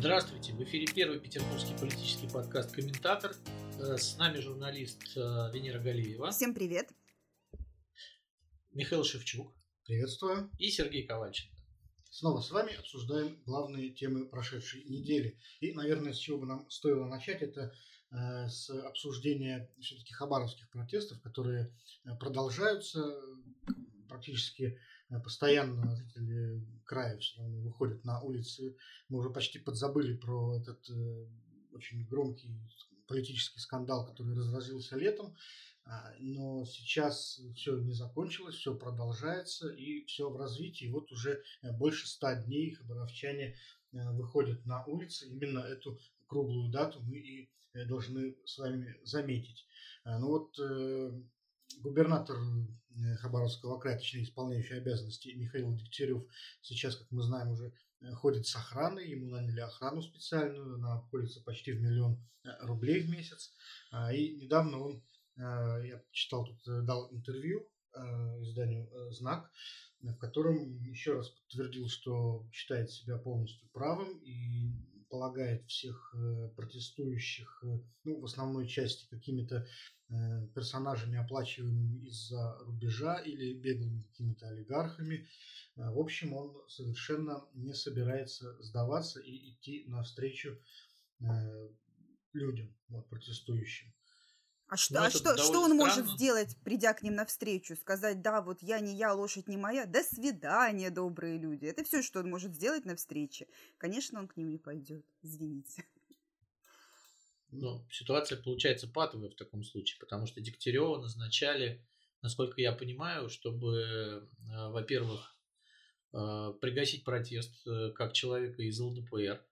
Здравствуйте, в эфире первый петербургский политический подкаст «Комментатор». Э, с нами журналист э, Венера Галиева. Всем привет. Михаил Шевчук. Приветствую. И Сергей Ковальченко. Снова с вами обсуждаем главные темы прошедшей недели. И, наверное, с чего бы нам стоило начать, это э, с обсуждения все-таки хабаровских протестов, которые продолжаются практически постоянно жители края все равно выходят на улицы. Мы уже почти подзабыли про этот э, очень громкий политический скандал, который разразился летом. А, но сейчас все не закончилось, все продолжается и все в развитии. Вот уже э, больше ста дней хабаровчане выходят на улицы. Именно эту круглую дату мы и должны с вами заметить. Ну вот губернатор э, Хабаровского края, точнее исполняющий обязанности Михаил Дегтярев, сейчас, как мы знаем, уже э, ходит с охраной, ему наняли охрану специальную, она обходится почти в миллион э, рублей в месяц. А, и недавно он, я читал тут, дал интервью изданию «Знак», в котором еще раз подтвердил, что считает себя полностью правым и полагает всех протестующих, ну, в основной части какими-то Э, персонажами, оплачиваемыми из-за рубежа или беглыми какими-то олигархами. Э, в общем, он совершенно не собирается сдаваться и идти навстречу э, людям, вот, протестующим. А, что, ну, а что, что он странно. может сделать, придя к ним навстречу? Сказать, да, вот я не я, лошадь не моя, до свидания, добрые люди. Это все, что он может сделать на встрече. Конечно, он к ним не пойдет, извините. Ну, ситуация получается патовая в таком случае, потому что Дегтярева назначали, насколько я понимаю, чтобы, э, во-первых, э, пригасить протест э, как человека из ЛДПР.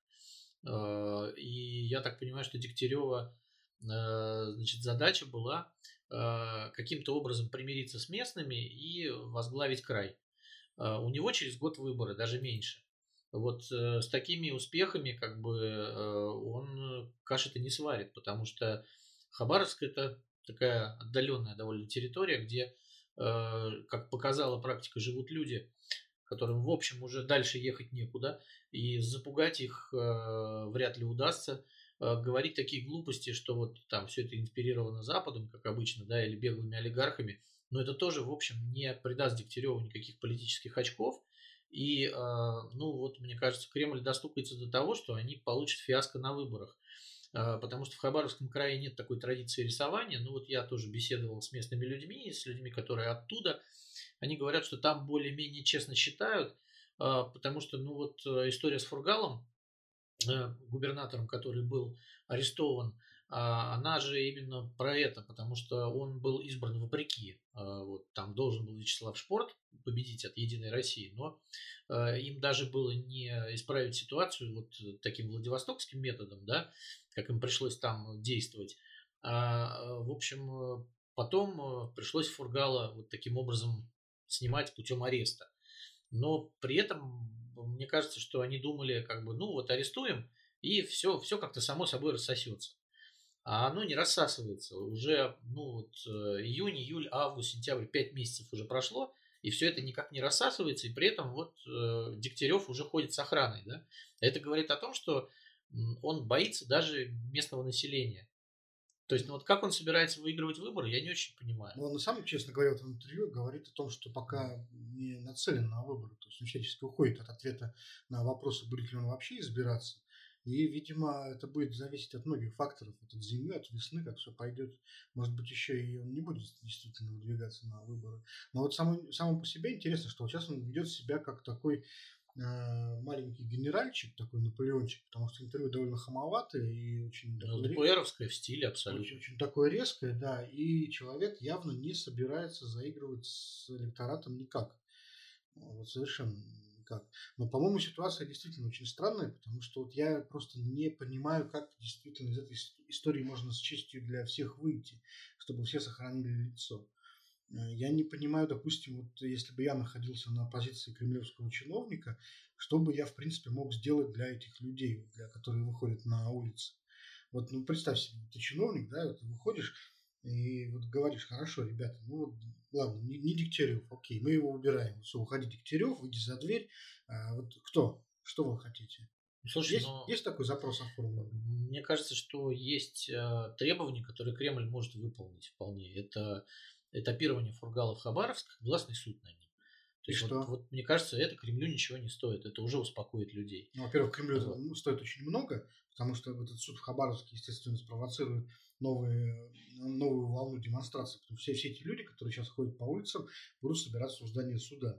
И я так понимаю, что Дегтярева, значит, задача была каким-то образом примириться с местными и возглавить край. У него через год выборы, даже меньше. Вот э, с такими успехами как бы э, он каши-то не сварит, потому что Хабаровск это такая отдаленная довольно территория, где, э, как показала практика, живут люди, которым, в общем, уже дальше ехать некуда, и запугать их э, вряд ли удастся. Э, говорить такие глупости, что вот там все это инспирировано Западом, как обычно, да, или беглыми олигархами, но это тоже, в общем, не придаст Дегтяреву никаких политических очков, и, а, ну вот, мне кажется, Кремль достукается до того, что они получат фиаско на выборах. А, потому что в Хабаровском крае нет такой традиции рисования. Ну вот я тоже беседовал с местными людьми, с людьми, которые оттуда. Они говорят, что там более-менее честно считают, потому что, ну вот, история с Фургалом, губернатором, который был арестован, а, она же именно про это, потому что он был избран вопреки. А, вот, там должен был Вячеслав Шпорт победить от Единой России, но а, им даже было не исправить ситуацию вот таким владивостокским методом, да, как им пришлось там действовать. А, в общем, потом пришлось Фургала вот таким образом снимать путем ареста. Но при этом, мне кажется, что они думали, как бы, ну вот арестуем, и все, все как-то само собой рассосется а оно не рассасывается. Уже ну, вот, э, июнь, июль, август, сентябрь, 5 месяцев уже прошло, и все это никак не рассасывается, и при этом вот э, Дегтярев уже ходит с охраной. Да? Это говорит о том, что он боится даже местного населения. То есть, ну вот как он собирается выигрывать выборы, я не очень понимаю. Ну, он самом честно говоря, в интервью говорит о том, что пока не нацелен на выборы. То есть он всячески уходит от ответа на вопросы, будет ли он вообще избираться. И, видимо, это будет зависеть от многих факторов, от зимы, от весны, как все пойдет. Может быть, еще и он не будет действительно выдвигаться на выборы. Но вот само, само по себе интересно, что вот сейчас он ведет себя как такой маленький генеральчик, такой Наполеончик, потому что интервью довольно хамоватое и очень... Ну, ДПРовское в стиле абсолютно. Очень, очень такое резкое, да, и человек явно не собирается заигрывать с электоратом никак. Вот совершенно как. Но, по-моему, ситуация действительно очень странная, потому что вот я просто не понимаю, как действительно из этой истории можно с честью для всех выйти, чтобы все сохранили лицо. Э, я не понимаю, допустим, вот если бы я находился на позиции кремлевского чиновника, что бы я, в принципе, мог сделать для этих людей, для которые выходят на улицы. Вот, ну, представь себе, ты чиновник, да, вот ты выходишь, и вот говоришь, хорошо, ребята, ну вот, ладно, не, не Дегтярев, окей, мы его убираем. Все, уходи Дегтярев, выйди за дверь. А, вот кто? Что вы хотите? Слушай, есть, но... есть такой запрос оформлен? Мне кажется, что есть э, требования, которые Кремль может выполнить вполне. Это этапирование фургалов Хабаровск, гласный суд на них. То есть, вот, вот, мне кажется, это Кремлю ничего не стоит. Это уже успокоит людей. Ну, во-первых, Кремлю вот. это стоит очень много, потому что этот суд в Хабаровске, естественно, спровоцирует новые, новую волну демонстраций. Потому что все, все эти люди, которые сейчас ходят по улицам, будут собираться в здании суда.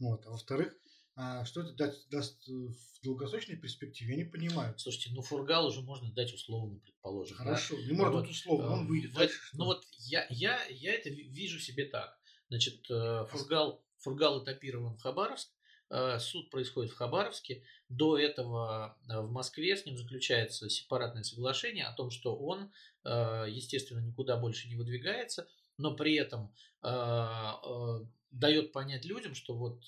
Вот. А во-вторых, а что это даст, даст в долгосрочной перспективе, я не понимаю. Слушайте, ну Фургал уже можно дать условно, предположим. Хорошо, да? не можно вот, условно, он выйдет. В, ну вот я, я, я это вижу себе так. Значит, э, Фургал, Фургал этапирован в Хабаровск, э, суд происходит в Хабаровске. До этого э, в Москве с ним заключается сепаратное соглашение о том, что он, естественно, никуда больше не выдвигается, но при этом дает понять людям, что вот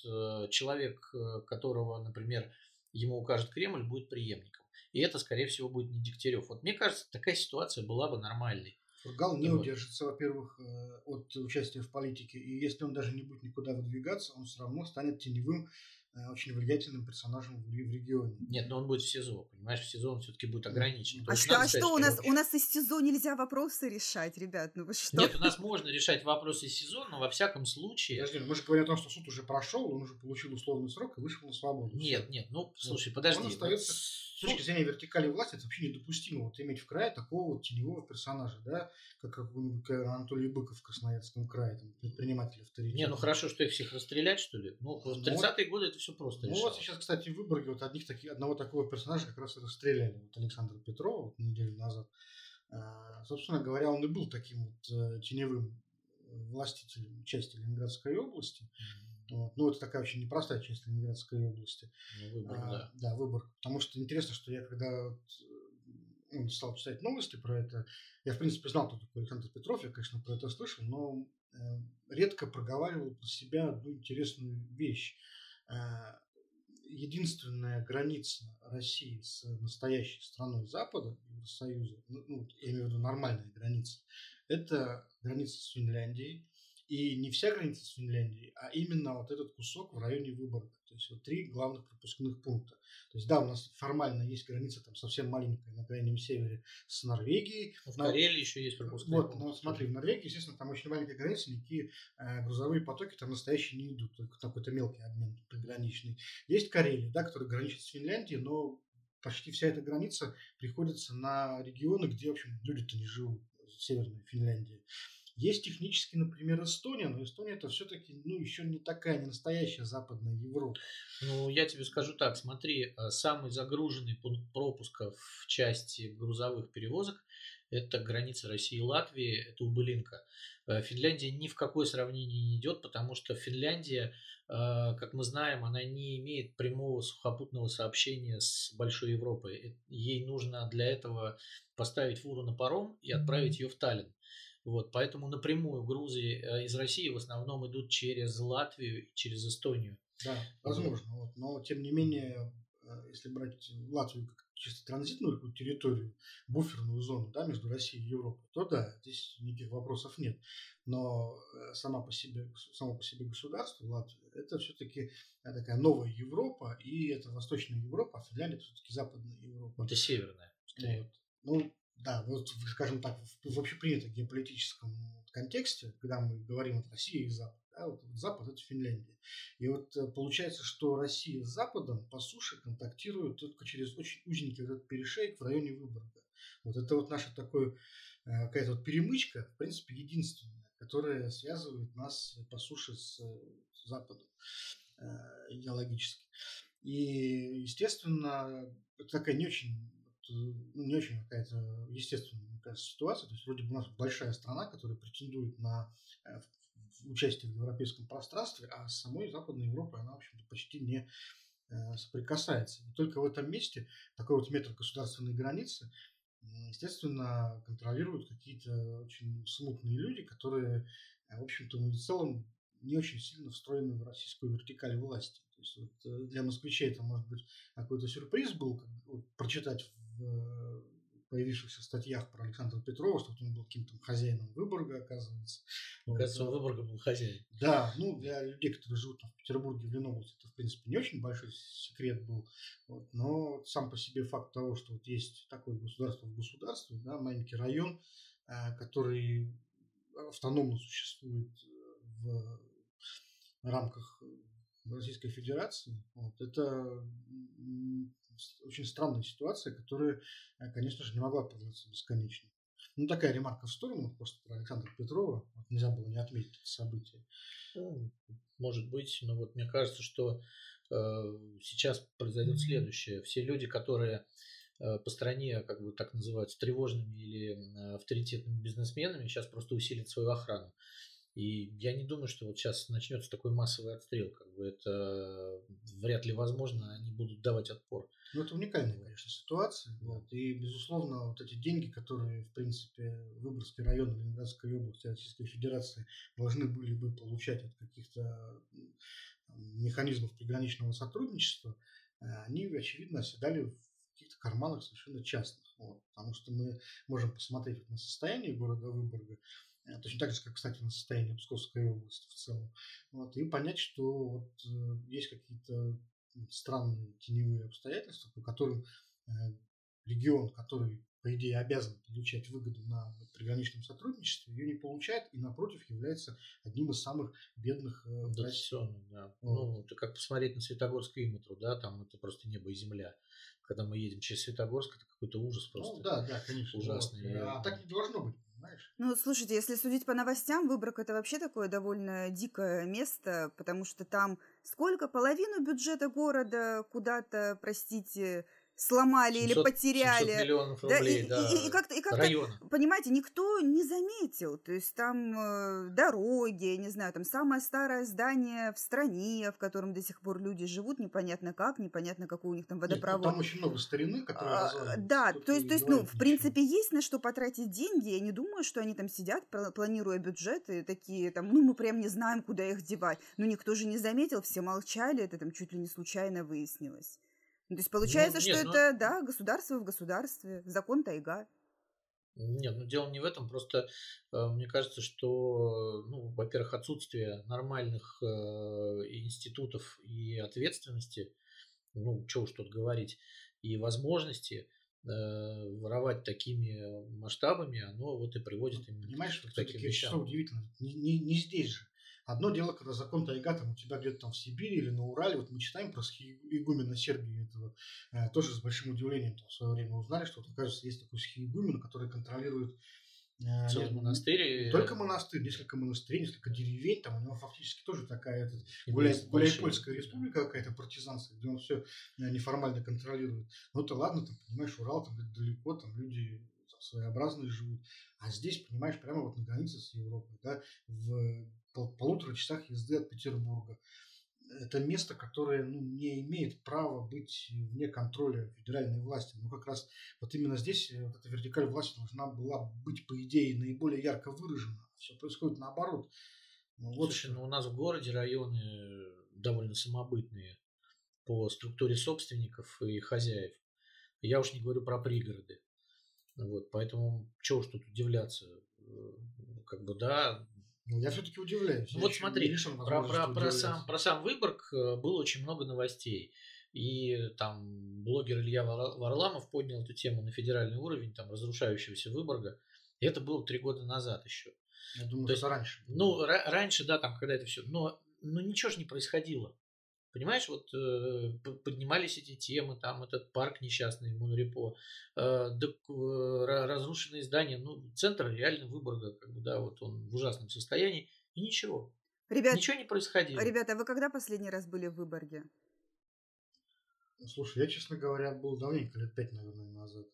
человек, которого, например, ему укажет Кремль, будет преемником. И это, скорее всего, будет не Дегтярев. Вот мне кажется, такая ситуация была бы нормальной. Фургал не вот. удержится, во-первых, э, от участия в политике. И если он даже не будет никуда выдвигаться, он все равно станет теневым Э, очень влиятельным персонажем в, регионе. Нет, но он будет в СИЗО, понимаешь, в СИЗО он все-таки будет ограничен. А что, а что у нас? У нас из СИЗО нельзя вопросы решать, ребят, ну вы что? Нет, у нас можно решать вопросы из СИЗО, но во всяком случае... Подожди, мы же говорим о том, что суд уже прошел, он уже получил условный срок и вышел на свободу. Нет, нет, ну, слушай, подожди. Он остается с точки зрения вертикали власти это вообще недопустимо вот иметь в крае такого вот теневого персонажа, да, как, как Анатолий Быков в Красноярском крае, там, предприниматель авторитет. Не, ну хорошо, что их всех расстрелять, что ли? Ну, в 30-е ну, годы это все просто Ну вот сейчас, кстати, в Выборге вот одних таких, одного такого персонажа как раз расстреляли, вот Александра Петрова вот, неделю назад. А, собственно говоря, он и был таким вот э, теневым властителем части Ленинградской области. Mm-hmm вот. Ну, это такая очень непростая часть Ленинградской области. Ну, выбор, а, да. Да, выбор. Потому что интересно, что я когда вот, ну, стал читать новости про это, я, в принципе, знал, кто такой Александр Петров, я, конечно, про это слышал, но э, редко проговаривал про себя одну интересную вещь. Э, единственная граница России с настоящей страной Запада, Евросоюза, ну, ну, я имею в виду нормальная граница, это граница с Финляндией, и не вся граница с Финляндией, а именно вот этот кусок в районе Выборга. То есть вот три главных пропускных пункта. То есть да, у нас формально есть граница там совсем маленькая на крайнем севере с Норвегией. В но... Карелии еще есть пропускные Вот, пункты. но смотри, в Норвегии, естественно, там очень маленькая граница, никакие э, грузовые потоки там настоящие не идут, только какой-то мелкий обмен приграничный. Есть Карелия, да, которая граничит с Финляндией, но почти вся эта граница приходится на регионы, где, в общем, люди-то не живут, северной Финляндии. Есть технически, например, Эстония, но Эстония это все-таки ну, еще не такая, не настоящая Западная Европа. Ну, я тебе скажу так, смотри, э, самый загруженный пункт пропуска в части грузовых перевозок это граница России и Латвии, это Убылинка. Э, Финляндия ни в какое сравнение не идет, потому что Финляндия, э, как мы знаем, она не имеет прямого сухопутного сообщения с Большой Европой. Ей нужно для этого поставить фуру на паром и отправить ее в Таллин. Вот, поэтому напрямую грузы э, из России в основном идут через Латвию и через Эстонию. Да, возможно. Вот. Но, тем не менее, э, если брать Латвию как чисто транзитную территорию, буферную зону да, между Россией и Европой, то да, здесь никаких вопросов нет. Но э, сама по себе, само по себе государство Латвия, это все-таки такая новая Европа, и это Восточная Европа, а Финляндия это все-таки Западная Европа. Это Северная. Вот. Ну, да, вот, скажем так, в общепринятом геополитическом контексте, когда мы говорим о России и Запад, да, вот, Запад это Финляндия. И вот э, получается, что Россия с Западом по суше контактирует только через очень узенький этот перешейк в районе Выборга. Вот это вот наша такая э, какая-то вот перемычка, в принципе, единственная, которая связывает нас по суше с, с Западом э, идеологически. И, естественно, это такая не очень не очень какая-то естественная, мне кажется, ситуация. То есть вроде бы у нас большая страна, которая претендует на э, участие в европейском пространстве, а с самой Западной Европой она, в общем-то, почти не э, соприкасается. И только в этом месте такой вот метр государственной границы, естественно, контролируют какие-то очень смутные люди, которые, э, в общем-то, в целом не очень сильно встроены в российскую вертикаль власти. То есть вот для москвичей это может быть какой-то сюрприз был, как, вот, прочитать появившихся статьях про Александра Петрова, что он был каким-то хозяином Выборга, оказывается. Мне кажется, он Выборга был хозяин. Да, ну, для людей, которые живут в Петербурге, в Ленобласти, это, в принципе, не очень большой секрет был. Вот, но сам по себе факт того, что вот есть такое государство в государстве, да, маленький район, э, который автономно существует в рамках Российской Федерации, вот, это очень странная ситуация, которая, э, конечно же, не могла продолжаться бесконечно. Ну, такая ремарка в сторону, просто про Александра Петрова. Вот нельзя было не отметить это событие. Ну, может быть, но вот мне кажется, что э, сейчас произойдет следующее. Все люди, которые э, по стране, как бы так называются, тревожными или авторитетными бизнесменами, сейчас просто усилят свою охрану. И я не думаю, что вот сейчас начнется такой массовый отстрел, как бы это вряд ли возможно, они будут давать отпор. Ну, это уникальная, конечно, ситуация. Вот. И, безусловно, вот эти деньги, которые, в принципе, Выборгский район Ленинградской области Российской Федерации должны были бы получать от каких-то механизмов приграничного сотрудничества, э, они, очевидно, оседали в каких-то карманах совершенно частных. Вот. Потому что мы можем посмотреть на состояние города Выборга, точно так же, как, кстати, на состояние Псковской области в целом. Вот, и понять, что вот, э, есть какие-то странные теневые обстоятельства, по которым э, регион, который, по идее, обязан получать выгоду на приграничном сотрудничестве, ее не получает и, напротив, является одним из самых бедных э, в России. Да. Вот. Ну, это как посмотреть на Светогорск и Имитру, да, там это просто небо и земля. Когда мы едем через Светогорск, это какой-то ужас ну просто. Ну, да, да, конечно. Ужасный. Вот. А так не должно быть знаешь. Ну, слушайте, если судить по новостям, Выборг это вообще такое довольно дикое место, потому что там сколько? Половину бюджета города куда-то, простите, сломали 700, или потеряли. 700 миллионов рублей, да, и, и, и, и как-то, и как-то понимаете, никто не заметил. То есть там э, дороги, не знаю, там самое старое здание в стране, в котором до сих пор люди живут, непонятно как, непонятно какой у них там водопровод. Нет, ну, там очень много старины, которые а, Да, то есть, то есть, ну, в принципе, есть на что потратить деньги. Я не думаю, что они там сидят, планируя бюджеты, такие там, ну, мы прям не знаем, куда их девать. Но никто же не заметил, все молчали, это там чуть ли не случайно выяснилось. Ну, то есть получается, ну, нет, что ну... это, да, государство в государстве, закон тайга. Нет, ну дело не в этом, просто э, мне кажется, что, ну, во-первых, отсутствие нормальных э, институтов и ответственности, ну, что уж тут говорить, и возможности э, воровать такими масштабами, оно вот и приводит именно Понимаешь, к таким вещам. Что удивительно, не, не, не здесь же. Одно дело, когда закон тайга там у тебя где-то там в Сибири или на Урале, вот мы читаем про игумена Сергия этого, э, тоже с большим удивлением там в свое время узнали, что, вот, оказывается, есть такой схиегумен, который контролирует э, Целый монастырь. Не только монастырь, несколько монастырей, несколько деревень. Там у него фактически тоже такая этот, гуляй, гуляйпольская республика какая-то партизанская, где он все э, неформально контролирует. Ну то ладно, там, понимаешь, Урал там далеко, там люди своеобразные живут. А здесь, понимаешь, прямо вот на границе с Европой, да, в полутора часах езды от Петербурга. Это место, которое ну, не имеет права быть вне контроля федеральной власти. Но как раз вот именно здесь э, вот эта вертикаль власти должна была быть, по идее, наиболее ярко выражена. Все происходит наоборот. Ну, вот Слушай, ну у нас в городе районы довольно самобытные по структуре собственников и хозяев. Я уж не говорю про пригороды. Вот, поэтому чего уж тут удивляться. Э, как бы да, я все-таки удивляюсь. Ну, вот смотри, про, про, про, сам, про сам Выборг э, было очень много новостей. И там блогер Илья Варламов поднял эту тему на федеральный уровень, там, разрушающегося Выборга. И это было три года назад еще. Я думаю, То есть, это раньше. Ну, раньше, да, там, когда это все. Но, но ничего же не происходило. Понимаешь, вот э, поднимались эти темы, там этот парк несчастный, Монрепо, э, э, разрушенные здания, ну, центр реально Выборга, как бы, да, вот он в ужасном состоянии, и ничего. Ребят, ничего не происходило. Ребята, вы когда последний раз были в Выборге? Ну, слушай, я, честно говоря, был давненько, лет пять, наверное, назад.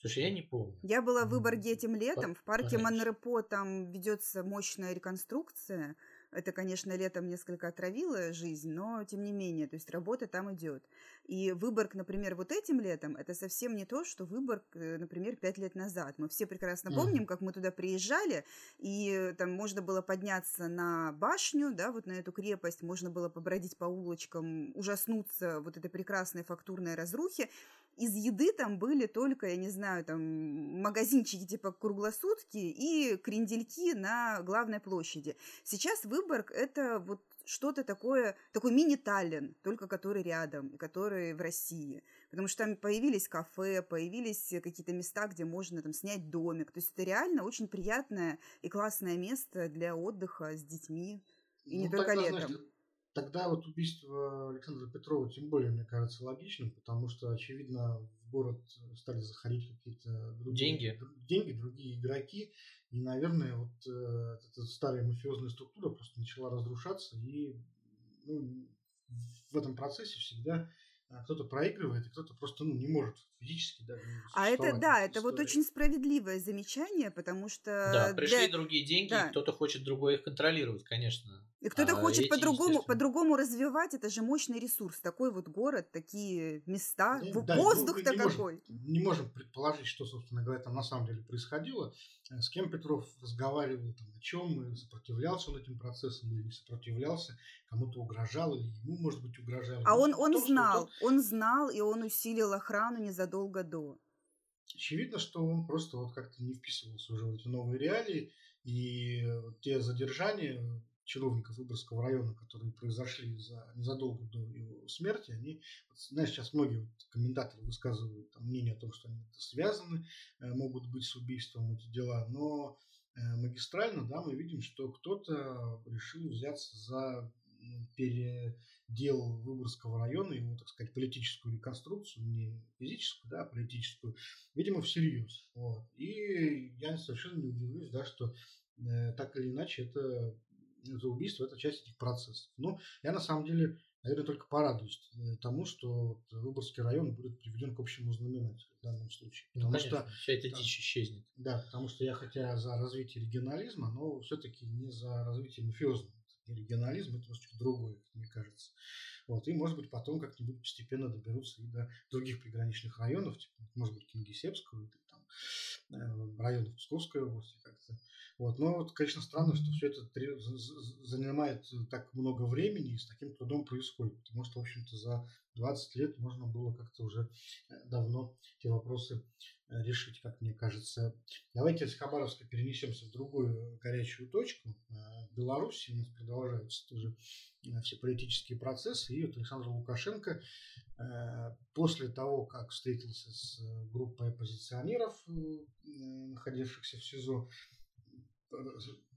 Слушай, я не помню. Я была в Выборге этим летом. В парке Монрепо там ведется мощная реконструкция. Это, конечно, летом несколько отравило жизнь, но тем не менее, то есть работа там идет. И Выборг, например, вот этим летом, это совсем не то, что Выборг, э, например, пять лет назад. Мы все прекрасно помним, как мы туда приезжали, и там можно было подняться на башню, да, вот на эту крепость, можно было побродить по улочкам, ужаснуться вот этой прекрасной фактурной разрухи, из еды там были только, я не знаю, там магазинчики типа круглосутки и крендельки на главной площади. Сейчас Выборг – это вот что-то такое, такой мини-Таллин, только который рядом, который в России. Потому что там появились кафе, появились какие-то места, где можно там снять домик. То есть это реально очень приятное и классное место для отдыха с детьми. И ну, не только тогда, летом. Знаешь, тогда вот убийство Александра Петрова тем более, мне кажется, логичным, потому что, очевидно, в город стали заходить какие-то другие, деньги. деньги, другие игроки. И, наверное, вот э, эта старая мафиозная структура просто начала разрушаться. И ну, в этом процессе всегда а кто-то проигрывает, и кто-то просто ну, не может физически даже. А это да, это вот очень справедливое замечание, потому что. Да, пришли для... другие деньги, да. кто-то хочет другой их контролировать, конечно. И кто-то а хочет по-другому, по-другому развивать, это же мощный ресурс. Такой вот город, такие места, ну, да, воздух-то какой. Можем, не можем предположить, что, собственно говоря, там на самом деле происходило. Э, с кем Петров разговаривал, там, о чем, сопротивлялся он этим процессам или не сопротивлялся, кому-то угрожал или ему, может быть, угрожал. А он, он том, знал, он знал, и он усилил охрану незадолго до. Очевидно, что он просто вот как-то не вписывался уже в эти новые реалии, и те задержания чиновников Выборгского района, которые произошли за, незадолго до его смерти, они, знаешь, сейчас многие вот комментаторы высказывают там, мнение о том, что они связаны, э, могут быть с убийством эти дела, но э, магистрально, да, мы видим, что кто-то решил взяться за передел Выборгского района, его, так сказать, политическую реконструкцию, не физическую, да, а политическую, видимо, всерьез. Вот. И я совершенно не удивлюсь, да, что э, так или иначе это за убийство, это часть этих процессов. Но я на самом деле, наверное, только порадуюсь э, тому, что Выборгский район будет приведен к общему знаменателю в данном случае. Ну, потому конечно, что вся эта дичь исчезнет. Да, потому что я хотя за развитие регионализма, но все-таки не за развитие мафиозного. Регионализм это немножечко другое, мне кажется. Вот, и, может быть, потом как-нибудь постепенно доберутся и до других приграничных районов, типа, может быть, Кингисеппского, э, районов Псковской области как-то. Вот. Но, вот, конечно, странно, что все это занимает так много времени и с таким трудом происходит, потому что, в общем-то, за 20 лет можно было как-то уже э, давно эти вопросы э, решить, как мне кажется. Давайте с Хабаровска перенесемся в другую горячую точку. В Беларуси у нас продолжаются тоже все политические процессы. И вот Александр Лукашенко после того, как встретился с группой оппозиционеров, находившихся в СИЗО,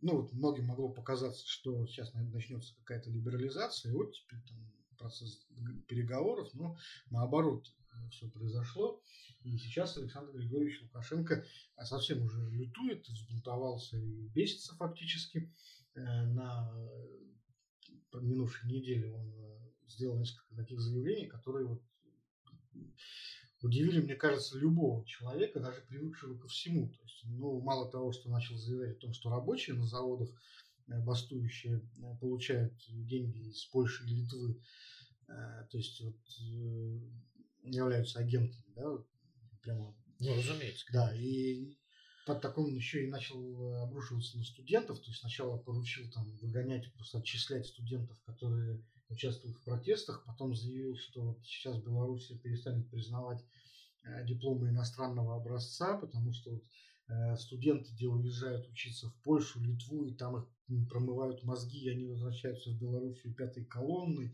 ну, вот многим могло показаться, что сейчас начнется какая-то либерализация, и вот теперь там процесс переговоров, но наоборот э, все произошло. И сейчас Александр Григорьевич Лукашенко совсем уже лютует, взбунтовался и бесится фактически. Э, на минувшей неделе он э, сделал несколько таких заявлений, которые вот удивили, мне кажется, любого человека, даже привыкшего ко всему. То есть, ну, мало того, что начал заявлять о том, что рабочие на заводах э, бастующие э, получают деньги из Польши и Литвы, э, то есть вот являются агентами, да, прямо. Ну, разумеется. Да, и под таком еще и начал обрушиваться на студентов, то есть сначала поручил там выгонять, просто отчислять студентов, которые участвует в протестах, потом заявил, что вот сейчас Беларусь перестанет признавать э, дипломы иностранного образца, потому что вот, э, студенты, где уезжают учиться в Польшу, Литву, и там их промывают мозги, и они возвращаются в Белоруссию пятой колонны.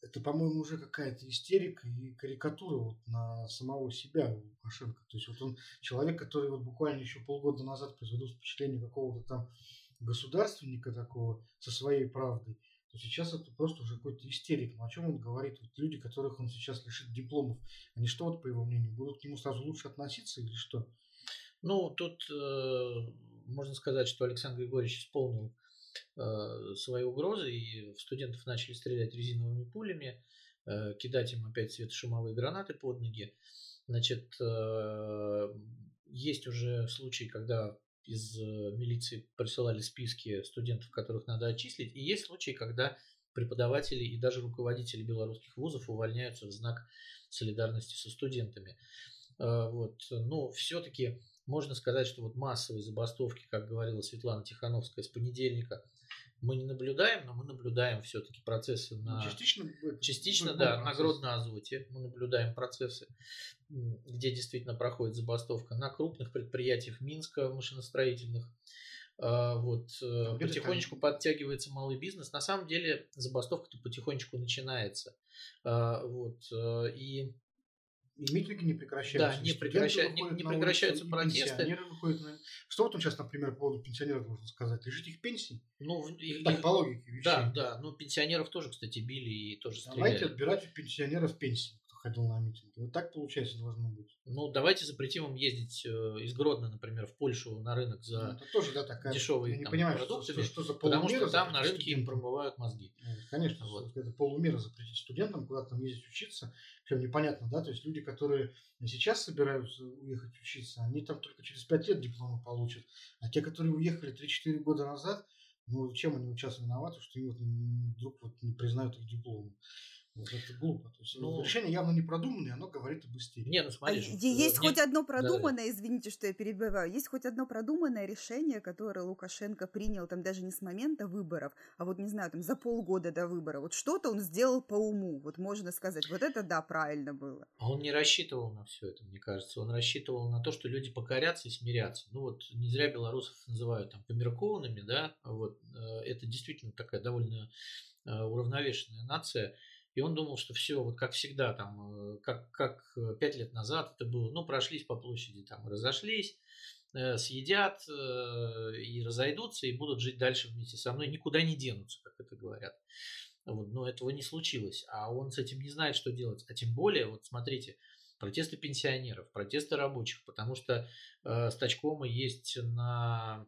Это, по-моему, уже какая-то истерика и карикатура вот на самого себя Лукашенко. То есть вот он человек, который вот буквально еще полгода назад производил впечатление какого-то там государственника такого со своей правдой то сейчас это просто уже какой-то истерик. Но о чем он говорит? Вот люди, которых он сейчас лишит дипломов, они что, вот, по его мнению, будут к нему сразу лучше относиться или что? Ну, тут э, можно сказать, что Александр Григорьевич исполнил э, свои угрозы, и студентов начали стрелять резиновыми пулями, э, кидать им опять светошумовые гранаты под ноги. Значит, э, есть уже случаи, когда из э, милиции присылали списки студентов, которых надо отчислить. И есть случаи, когда преподаватели и даже руководители белорусских вузов увольняются в знак солидарности со студентами. Э, вот. Но все-таки можно сказать, что вот массовые забастовки, как говорила Светлана Тихановская, с понедельника мы не наблюдаем, но мы наблюдаем все-таки процессы на... Ну, частично, частично да, процесс. на Гродно-Азоте мы наблюдаем процессы, где действительно проходит забастовка. На крупных предприятиях Минска машиностроительных а, вот а, потихонечку подтягивается малый бизнес. На самом деле забастовка-то потихонечку начинается. А, вот, и и митинги не прекращаются. Да, не, прекраща... не, не прекращаются протесты. Выходят на... Что вот он сейчас, например, по поводу пенсионеров можно сказать? Лежит их пенсии? Ну, их, так, по логике вещей. Да, да. Ну, пенсионеров тоже, кстати, били и тоже стреляли. Давайте отбирать у пенсионеров пенсии ходил на митинги. Вот так, получается, должно быть. Ну, давайте запретим им ездить э, из Гродно, например, в Польшу на рынок за ну, это тоже, да, такая... дешевые там, понимаю, продуктами, что, что, что за потому что там на рынке студентам. им промывают мозги. Ну, конечно, вот. это полумера запретить студентам куда-то там ездить учиться, прям непонятно, да, то есть люди, которые сейчас собираются уехать учиться, они там только через пять лет дипломы получат, а те, которые уехали 3-4 года назад, ну, чем они сейчас виноваты, что им вот вдруг вот не признают их дипломы. Это глупо. То есть ну, решение явно не продуманное, оно говорит об истерике. Не, ну смотри. А есть не, хоть одно продуманное, да, извините, что я перебиваю, есть хоть одно продуманное решение, которое Лукашенко принял там даже не с момента выборов, а вот, не знаю, там за полгода до выбора. Вот что-то он сделал по уму, вот можно сказать. Вот это да, правильно было. А он не рассчитывал на все это, мне кажется. Он рассчитывал на то, что люди покорятся и смирятся. Ну вот не зря белорусов называют там померкованными, да, вот э, это действительно такая довольно э, уравновешенная нация. И он думал, что все, вот как всегда, там, э, как, как э, пять лет назад это было, ну, прошлись по площади, там, разошлись, э, съедят и разойдутся, и будут жить дальше вместе со мной, никуда не денутся, как это говорят. Вот, но этого не случилось, а он с этим не знает, что делать. А тем более, вот смотрите, протесты пенсионеров, протесты рабочих, потому что э, стачкомы есть на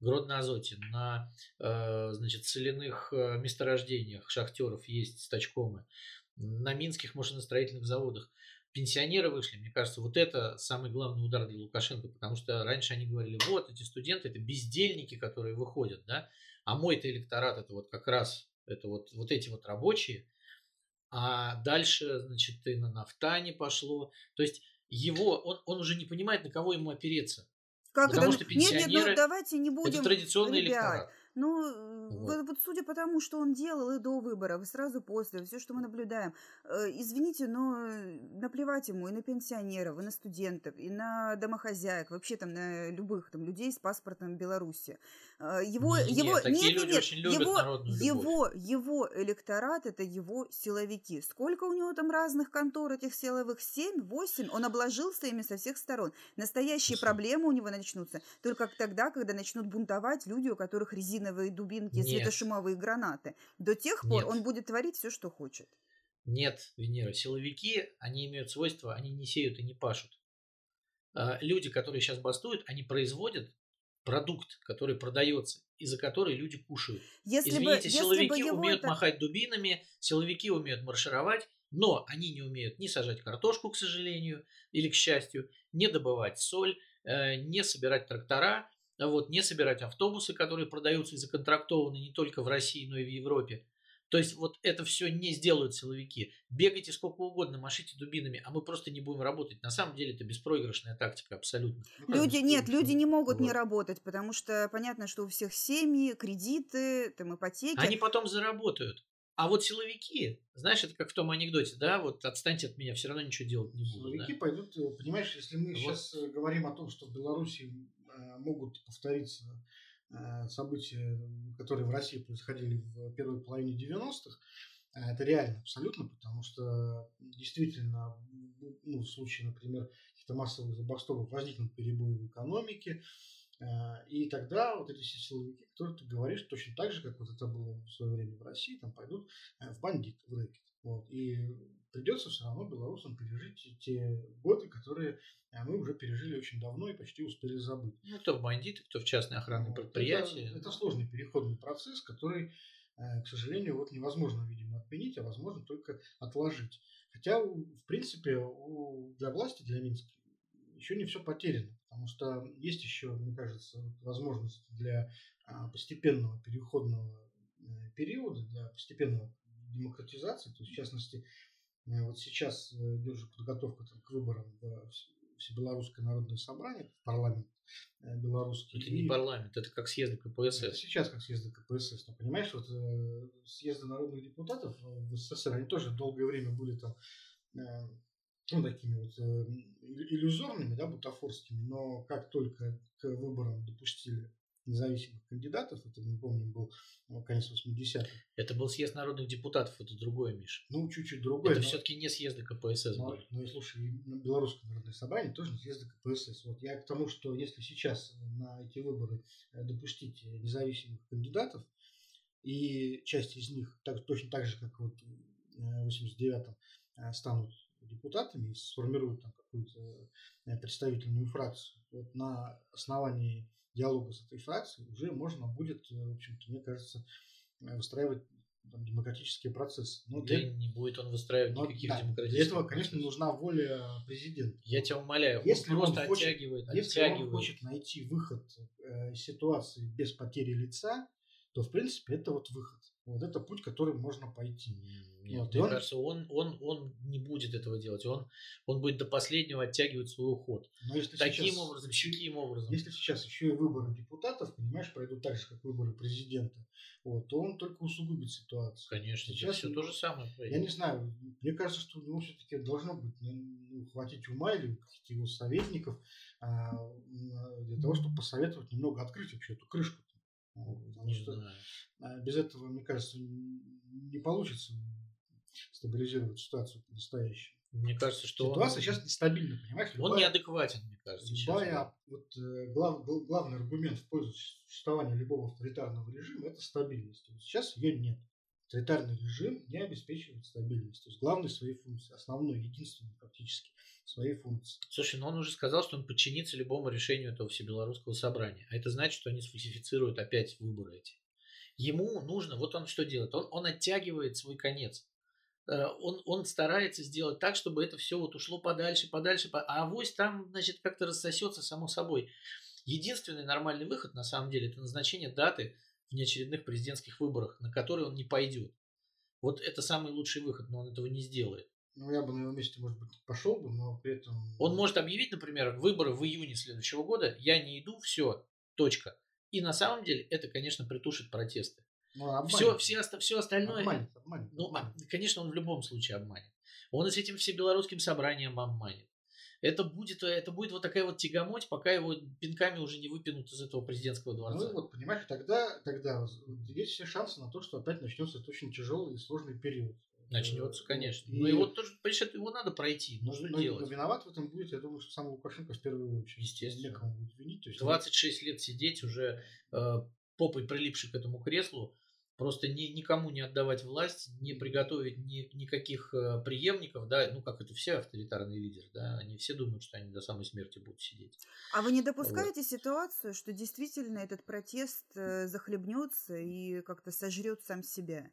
Гродно-Азоте, на э, значит, соляных э, месторождениях шахтеров есть стачкомы, на минских машиностроительных заводах. Пенсионеры вышли, мне кажется, вот это самый главный удар для Лукашенко, потому что раньше они говорили, вот эти студенты, это бездельники, которые выходят, да, а мой-то электорат это вот как раз, это вот, вот эти вот рабочие, а дальше, значит, и на нафтане пошло, то есть его, он, он уже не понимает, на кого ему опереться. Как Потому это? что пенсионеры нет, нет, ну, давайте не будем. Это традиционный ребят, электорат. Ну, э, вот. вот судя по тому, что он делал и до выборов, и сразу после, все, что мы наблюдаем, э, извините, но э, наплевать ему и на пенсионеров, и на студентов, и на домохозяек, вообще там на любых там людей с паспортом Беларуси. Его, нет, его, нет, такие нет, люди нет, очень любят его, его, его электорат это его силовики. Сколько у него там разных контор этих силовых? Семь, восемь? Он обложился ими со всех сторон. Настоящие Спасибо. проблемы у него начнутся только тогда, когда начнут бунтовать люди, у которых резина резиновые дубинки, Нет. светошумовые гранаты. До тех пор Нет. он будет творить все, что хочет. Нет, Венера, силовики, они имеют свойство, они не сеют и не пашут. А, люди, которые сейчас бастуют, они производят продукт, который продается, и за который люди кушают. Если Извините, бы, силовики бы умеют это... махать дубинами, силовики умеют маршировать, но они не умеют ни сажать картошку, к сожалению, или к счастью, не добывать соль, э, не собирать трактора, вот, не собирать автобусы, которые продаются и законтрактованы не только в России, но и в Европе. То есть вот это все не сделают силовики. Бегайте сколько угодно, машите дубинами, а мы просто не будем работать. На самом деле это беспроигрышная тактика абсолютно. Ну, люди нет, люди не могут вот. не работать, потому что понятно, что у всех семьи, кредиты, там ипотеки. Они потом заработают. А вот силовики, знаешь, это как в том анекдоте, да, вот отстаньте от меня, все равно ничего делать не буду. Силовики да? пойдут, э, понимаешь, если мы вот. сейчас э, говорим о том, что в Беларуси могут повториться э, события, которые в России происходили в первой половине 90-х, э, это реально абсолютно, потому что действительно ну, в случае, например, каких-то массовых забастовок возникнут перебои в экономике, и тогда вот эти силовики, которые ты говоришь, точно так же, как вот это было в свое время в России, там пойдут в бандит, в рэкет. Вот. И придется все равно белорусам пережить те годы, которые э, мы уже пережили очень давно и почти успели забыть. Ну, кто в бандиты, кто в частные охранные вот. предприятия. Это, это сложный переходный процесс, который, э, к сожалению, вот невозможно, видимо, отменить, а возможно только отложить. Хотя, в принципе, для власти, для Минска, еще не все потеряно, потому что есть еще, мне кажется, возможность для а, постепенного переходного э, периода, для постепенного демократизации, то есть, в частности, вот сейчас идет э, подготовка к выборам в Всебелорусское народное собрание, парламент э, белорусский. Это не парламент, это как съезды КПСС. Это сейчас как съезды КПСС. Но понимаешь, вот э, съезды народных депутатов в СССР, они тоже долгое время были там ну, такими вот иллюзорными, да, бутафорскими, но как только к выборам допустили независимых кандидатов, это, мы помним, был ну, конец 80-х. Это был съезд народных депутатов, это другое, Миша. Ну, чуть-чуть другое. Это но... все-таки не съезды КПСС но, были. Ну, и слушай, Белорусское народное собрание тоже не съезды КПСС. Вот я к тому, что если сейчас на эти выборы э, допустить независимых кандидатов, и часть из них так, точно так же, как вот в 89-м, э, станут депутатами и сформируют там какую-то э, представительную фракцию, вот на основании диалога с этой фракцией уже можно будет, э, в общем-то, мне кажется, э, выстраивать там, демократические процессы. Но да для... не будет он выстраивать Но, никаких да, демократических Для этого, конечно, нужна воля президента. Я тебя умоляю, если он просто он хочет, оттягивает, Если оттягивает. он хочет найти выход э, из ситуации без потери лица, то, в принципе, это вот выход. Вот это путь, который можно пойти. Нет, вот, мне он... кажется, он, он, он не будет этого делать. Он, он будет до последнего оттягивать свой уход. Но если Таким сейчас, образом, каким образом? Если сейчас еще и выборы депутатов, понимаешь, пройдут так же, как выборы президента, вот, то он только усугубит ситуацию. Конечно, сейчас все то же самое. Я не знаю, мне кажется, что у него все-таки должно быть ну, хватить ума или каких-то его советников а, для того, чтобы посоветовать немного открыть вообще эту крышку. Потому что знаю. без этого, мне кажется, не получится стабилизировать ситуацию по-настоящему. Мне кажется, что ситуация он... сейчас нестабильна, понимаешь? Любая, он неадекватен, мне кажется. Любая, вот, э, глав, главный аргумент в пользу существования любого авторитарного режима – это стабильность. Вот сейчас ее нет. Авторитарный режим не обеспечивает стабильность. То есть главной своей функции, основной, единственной практически своей функции. Слушай, но он уже сказал, что он подчинится любому решению этого всебелорусского собрания. А это значит, что они сфальсифицируют опять выборы эти. Ему нужно, вот он что делает, он, он оттягивает свой конец. Э, он, он старается сделать так, чтобы это все вот ушло подальше, подальше, а авось там, значит, как-то рассосется само собой. Единственный нормальный выход, на самом деле, это назначение даты в неочередных президентских выборах, на которые он не пойдет. Вот это самый лучший выход, но он этого не сделает. Ну, я бы на его месте, может быть, пошел бы, но при этом... Он может объявить, например, выборы в июне следующего года, я не иду, все, точка. И на самом деле это, конечно, притушит протесты. Ну, все, все, все остальное... Обманет, обманет, ну, обманет. конечно, он в любом случае обманет. Он и с этим всебелорусским собранием обманет. Это будет, это будет вот такая вот тягомоть, пока его пинками уже не выпинут из этого президентского дворца. Ну вот, понимаешь, тогда, тогда есть все шансы на то, что опять начнется этот очень тяжелый и сложный период. Начнется, конечно. И... Но его тоже, понимаешь, его надо пройти, нужно но, делать. Но виноват в этом будет, я думаю, что сам Лукашенко в первую очередь. Естественно. Некому будет винить. То есть 26 лет сидеть уже э, попой прилипший к этому креслу, просто ни, никому не отдавать власть, не приготовить ни, никаких э, преемников, да, ну как это все авторитарные лидеры, да, они все думают, что они до самой смерти будут сидеть. А вы не допускаете вот. ситуацию, что действительно этот протест э, захлебнется и как-то сожрет сам себя?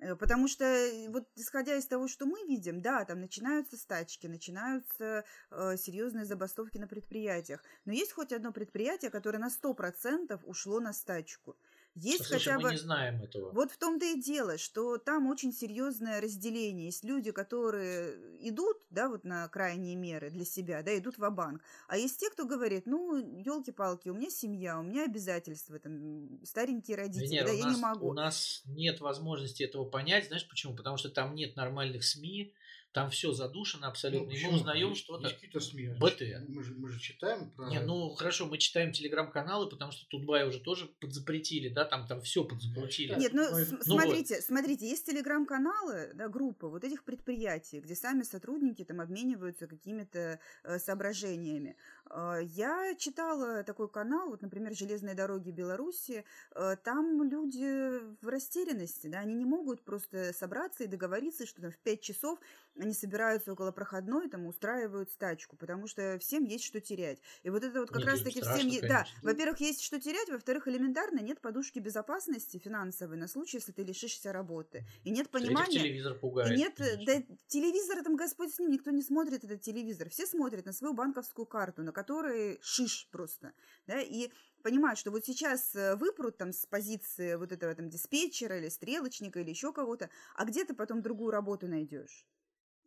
Э, потому что э, вот исходя из того, что мы видим, да, там начинаются стачки, начинаются э, серьезные забастовки на предприятиях. Но есть хоть одно предприятие, которое на 100% ушло на стачку. Есть Слушай, хотя бы... мы не знаем этого. Вот в том-то и дело, что там очень серьезное разделение. Есть люди, которые идут, да, вот на крайние меры для себя, да, идут в банк А есть те, кто говорит, ну, елки-палки, у меня семья, у меня обязательства, там, старенькие родители, Венера, да, я нас, не могу. У нас нет возможности этого понять, знаешь почему? Потому что там нет нормальных СМИ, там все задушено абсолютно. Ну, и мы узнаем что-то. какие-то СМИ. БТ. Мы же, мы же читаем про... Не, ну хорошо, мы читаем телеграм-каналы, потому что Тутбай уже тоже подзапретили, да, там, там все подзапретили. Нет, ну, ну смотрите, вот. смотрите, есть телеграм-каналы, да, группы вот этих предприятий, где сами сотрудники там обмениваются какими-то э, соображениями. Э, я читала такой канал, вот, например, «Железные дороги Беларуси», э, там люди в растерянности, да, они не могут просто собраться и договориться, что там в 5 часов они собираются около проходной, там устраивают стачку, потому что всем есть что терять. И вот это вот как раз-таки всем... Конечно. Да, во-первых, есть что терять, во-вторых, элементарно нет подушки безопасности финансовой на случай, если ты лишишься работы. И нет понимания... телевизор пугает. И нет, да, телевизор, там, Господь с ним, никто не смотрит этот телевизор. Все смотрят на свою банковскую карту, на которой шиш просто. Да, и понимают, что вот сейчас э, выпрут там с позиции вот этого там диспетчера или стрелочника или еще кого-то, а где ты потом другую работу найдешь?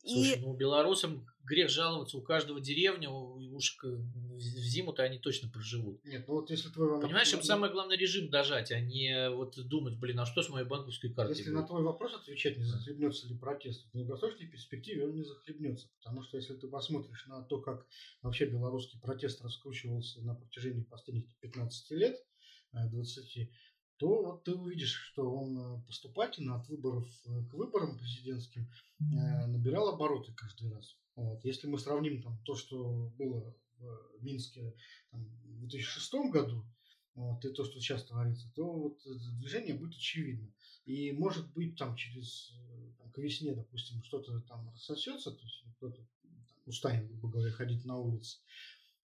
Слушай, и... ну белорусам грех жаловаться, у каждого деревня, уж в зиму-то они точно проживут. Нет, ну вот если твой вопрос... Понимаешь, им самое главное режим дожать, а не вот думать, блин, а что с моей банковской картой Если будет? на твой вопрос отвечать, не захлебнется ли протест, в долгосрочной перспективе он не захлебнется, потому что если ты посмотришь на то, как вообще белорусский протест раскручивался на протяжении последних 15 лет, 20, э, то вот ты увидишь, что он э, поступательно от выборов э, к выборам президентским набирал обороты каждый раз. Вот. Если мы сравним там, то, что было в Минске там, в 2006 году, вот, и то, что сейчас творится, то вот движение будет очевидно. И может быть там через там, к весне, допустим, что-то там рассосется, то есть кто-то устанет, грубо говоря, ходить на улице.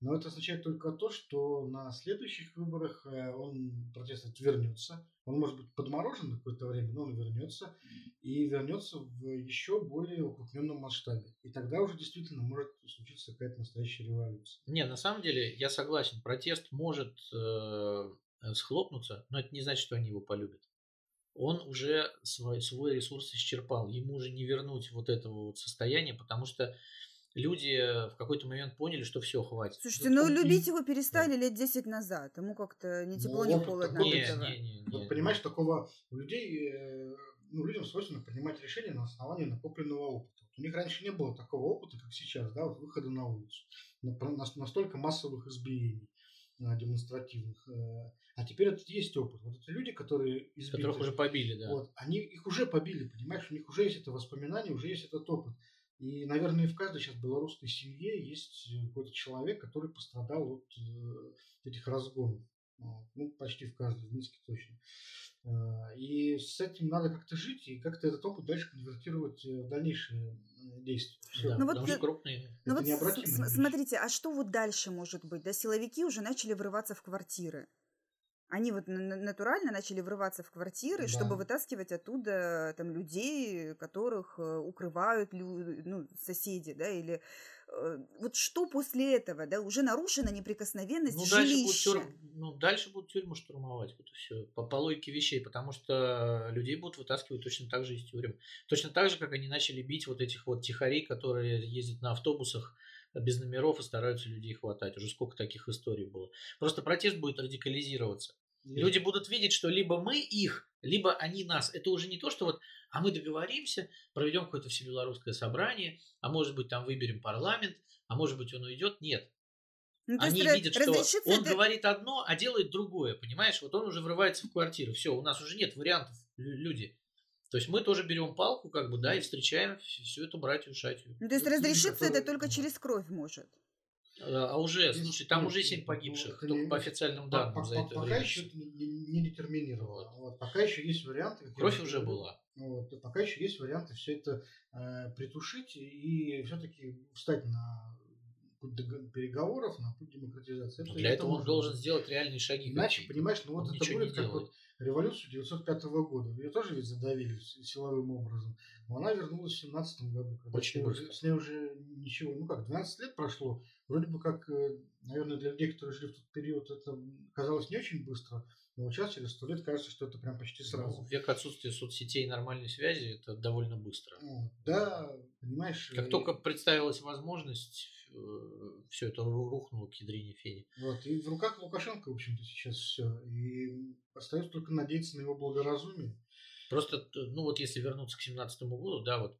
Но это означает только то, что на следующих выборах э, он, протест вернется. Он может быть подморожен на какое-то время, но он вернется. И вернется в еще более укрупненном масштабе. И тогда уже действительно может случиться какая-то настоящая революция. Не, на самом деле я согласен. Протест может э, схлопнуться, но это не значит, что они его полюбят. Он уже свой, свой ресурс исчерпал. Ему уже не вернуть вот этого вот состояния, потому что люди в какой-то момент поняли, что все, хватит. Слушайте, ну любить его перестали лет 10 назад. Ему как-то ни тепло, ну, ни холодно. Не, не, не, не, вот, понимаешь, такого у людей, э, ну, людям свойственно принимать решения на основании накопленного опыта. Вот у них раньше не было такого опыта, как сейчас, да, вот выхода на улицу. Настолько массовых избиений э, демонстративных. Э, а теперь это есть опыт. Вот это люди, которые избиты, Которых уже побили, да. Вот, они их уже побили, понимаешь, у них уже есть это воспоминание, уже есть этот опыт. И, наверное, в каждой сейчас белорусской семье есть э, какой-то человек, который пострадал от э, этих разгонов. Ну, почти в каждой, в Минске точно. А, и с этим надо как-то жить и как-то этот опыт дальше конвертировать в дальнейшие действия. Все. Ну вот, что крупные. Ну вот смотрите, а что вот дальше может быть? Да, силовики уже начали врываться в квартиры. Они вот натурально начали врываться в квартиры, да. чтобы вытаскивать оттуда там людей, которых э, укрывают лю- ну, соседи, да, или э, вот что после этого, да, уже нарушена неприкосновенность ну, жилища. Дальше будут, тюрь... ну, дальше будут тюрьму штурмовать, вот и все, по, по логике вещей, потому что людей будут вытаскивать точно так же из тюрем. Точно так же, как они начали бить вот этих вот тихарей, которые ездят на автобусах, без номеров и стараются людей хватать. Уже сколько таких историй было. Просто протест будет радикализироваться. Нет. Люди будут видеть, что либо мы их, либо они нас. Это уже не то, что вот, а мы договоримся, проведем какое-то всебелорусское собрание, а может быть там выберем парламент, а может быть он уйдет. Нет. Ну, Они видят, что он это... говорит одно, а делает другое, понимаешь? Вот он уже врывается в квартиру. Все, у нас уже нет вариантов, люди. То есть мы тоже берем палку, как бы, да, и встречаем всю эту братью шатью. Ну, то есть разрешиться это только через кровь может. А, а уже, слушай, там уже семь погибших, ну, только по официальным данным по, за это Пока время. еще не, не детерминировано. Вот. Вот. Пока еще есть варианты. Кровь уже была. Вот. Пока еще есть варианты все это э, притушить и все-таки встать на путь переговоров, на путь демократизации. Это Для этого он должен сделать реальные шаги. Иначе, понимаешь, ну вот он это будет как делает. вот революцию 905 года. Ее тоже ведь задавили силовым образом. Но она вернулась в 17 году. Когда Очень быстро. С ней уже ничего, ну как, 12 лет прошло. Вроде бы как, э, наверное, для людей, которые жили в тот период, это казалось не очень быстро. Но сейчас, через сто лет, кажется, что это прям почти сразу. Ну, век отсутствия соцсетей и нормальной связи, это довольно быстро. Ну, да, понимаешь. Как и... только представилась возможность, э, все это рухнуло к ядрине фени. Вот, и в руках Лукашенко, в общем-то, сейчас все. И остается только надеяться на его благоразумие. Просто, ну вот если вернуться к 17 году, да, вот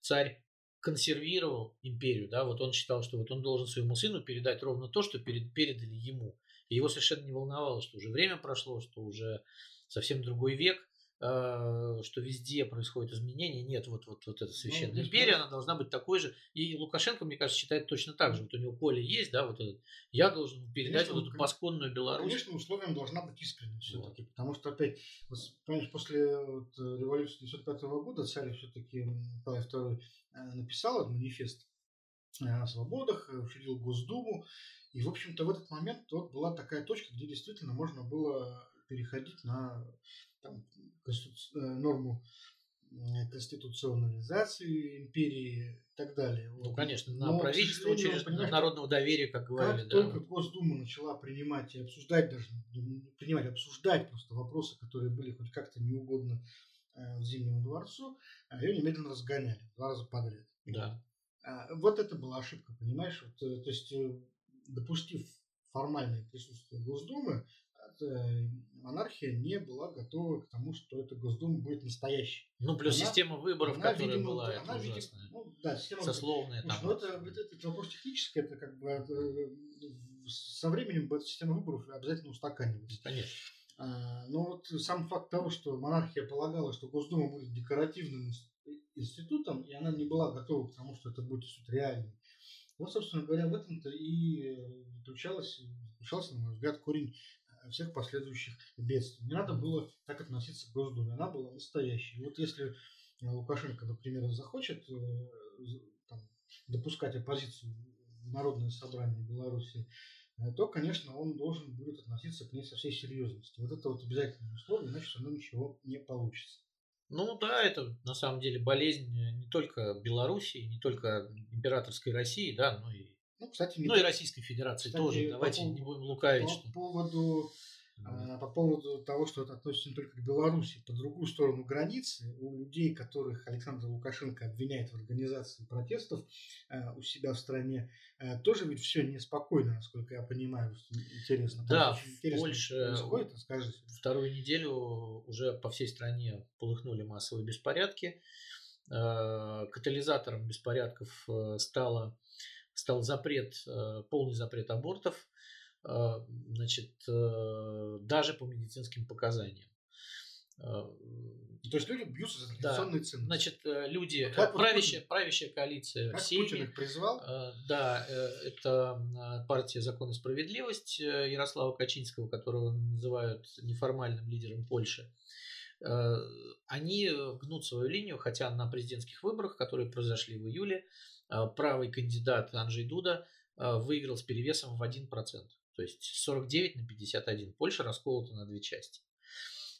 царь консервировал империю, да, вот он считал, что вот он должен своему сыну передать ровно то, что перед, передали ему. И его совершенно не волновало, что уже время прошло, что уже совсем другой век, э, что везде происходят изменения. Нет, вот, вот, вот эта священная ну, империя, она должна быть такой же. И Лукашенко, мне кажется, считает точно так же. Вот у него поле есть, да, вот этот. Я должен передать конечно, вот эту пасконную Беларусь. Конечно, условием должна быть искренность все-таки. Вот. Потому что опять, понимаешь, после вот, революции 1905 года царь все-таки Павел II э, написал этот манифест о свободах, учредил Госдуму. И, в общем-то, в этот момент вот была такая точка, где действительно можно было переходить на там, конститу... Э, норму конституционализации империи и так далее. Ну, конечно, на Но, правительство через народного доверия, как говорили. Как да. только Госдума начала принимать и обсуждать, даже принимать, обсуждать просто вопросы, которые были хоть как-то неугодны э, Зимнему дворцу, ее немедленно разгоняли два раза подряд. Да. А, вот это была ошибка, понимаешь? Вот, то есть, допустив формальное присутствие Госдумы, монархия не была готова к тому, что эта Госдума будет настоящей. Ну, плюс она, система выборов, она, которая видимо, была, она, это ужасная. Ну, да, система Сословная там. Ну, это, это, это вопрос технический, это как бы это, со временем эта система выборов обязательно устаканивается. Конечно. А, но вот сам факт того, что монархия полагала, что Госдума будет декоративным институтом, и она не была готова к тому, что это будет реальный. Вот, собственно говоря, в этом-то и заключалось, заключался, на мой взгляд, корень всех последующих бедствий. Не надо было так относиться к Госдуме, она была настоящей. Вот если э, Лукашенко, например, захочет э, там, допускать оппозицию в Народное собрание Беларуси, э, то, конечно, он должен будет относиться к ней со всей серьезностью. Вот это вот обязательное условие, иначе со мной ничего не получится. Ну да, это на самом деле болезнь не только Белоруссии, не только императорской России, да, но и ну, кстати, ну и Российской Федерации кстати, тоже. Давайте по, не будем лукавить. По что... поводу а, по поводу того, что это относится не только к Беларуси, по другую сторону границы, у людей, которых Александр Лукашенко обвиняет в организации протестов э, у себя в стране, э, тоже ведь все неспокойно, насколько я понимаю. Интересно. Да, в Польше вторую неделю уже по всей стране полыхнули массовые беспорядки. Э, катализатором беспорядков стало стал запрет, э, полный запрет абортов, э, значит, э, даже по медицинским показаниям. То есть люди бьются за традиционные да. ценности. Значит, люди, как правящая, вот правящая коалиция как в Сейме. Путин их призвал? Да, это партия «Закон и справедливость» Ярослава Качинского, которого называют неформальным лидером Польши. Они гнут свою линию, хотя на президентских выборах, которые произошли в июле, а, правый кандидат Анджей Дуда а, выиграл с перевесом в 1%. То есть 49 на 51. Польша расколота на две части.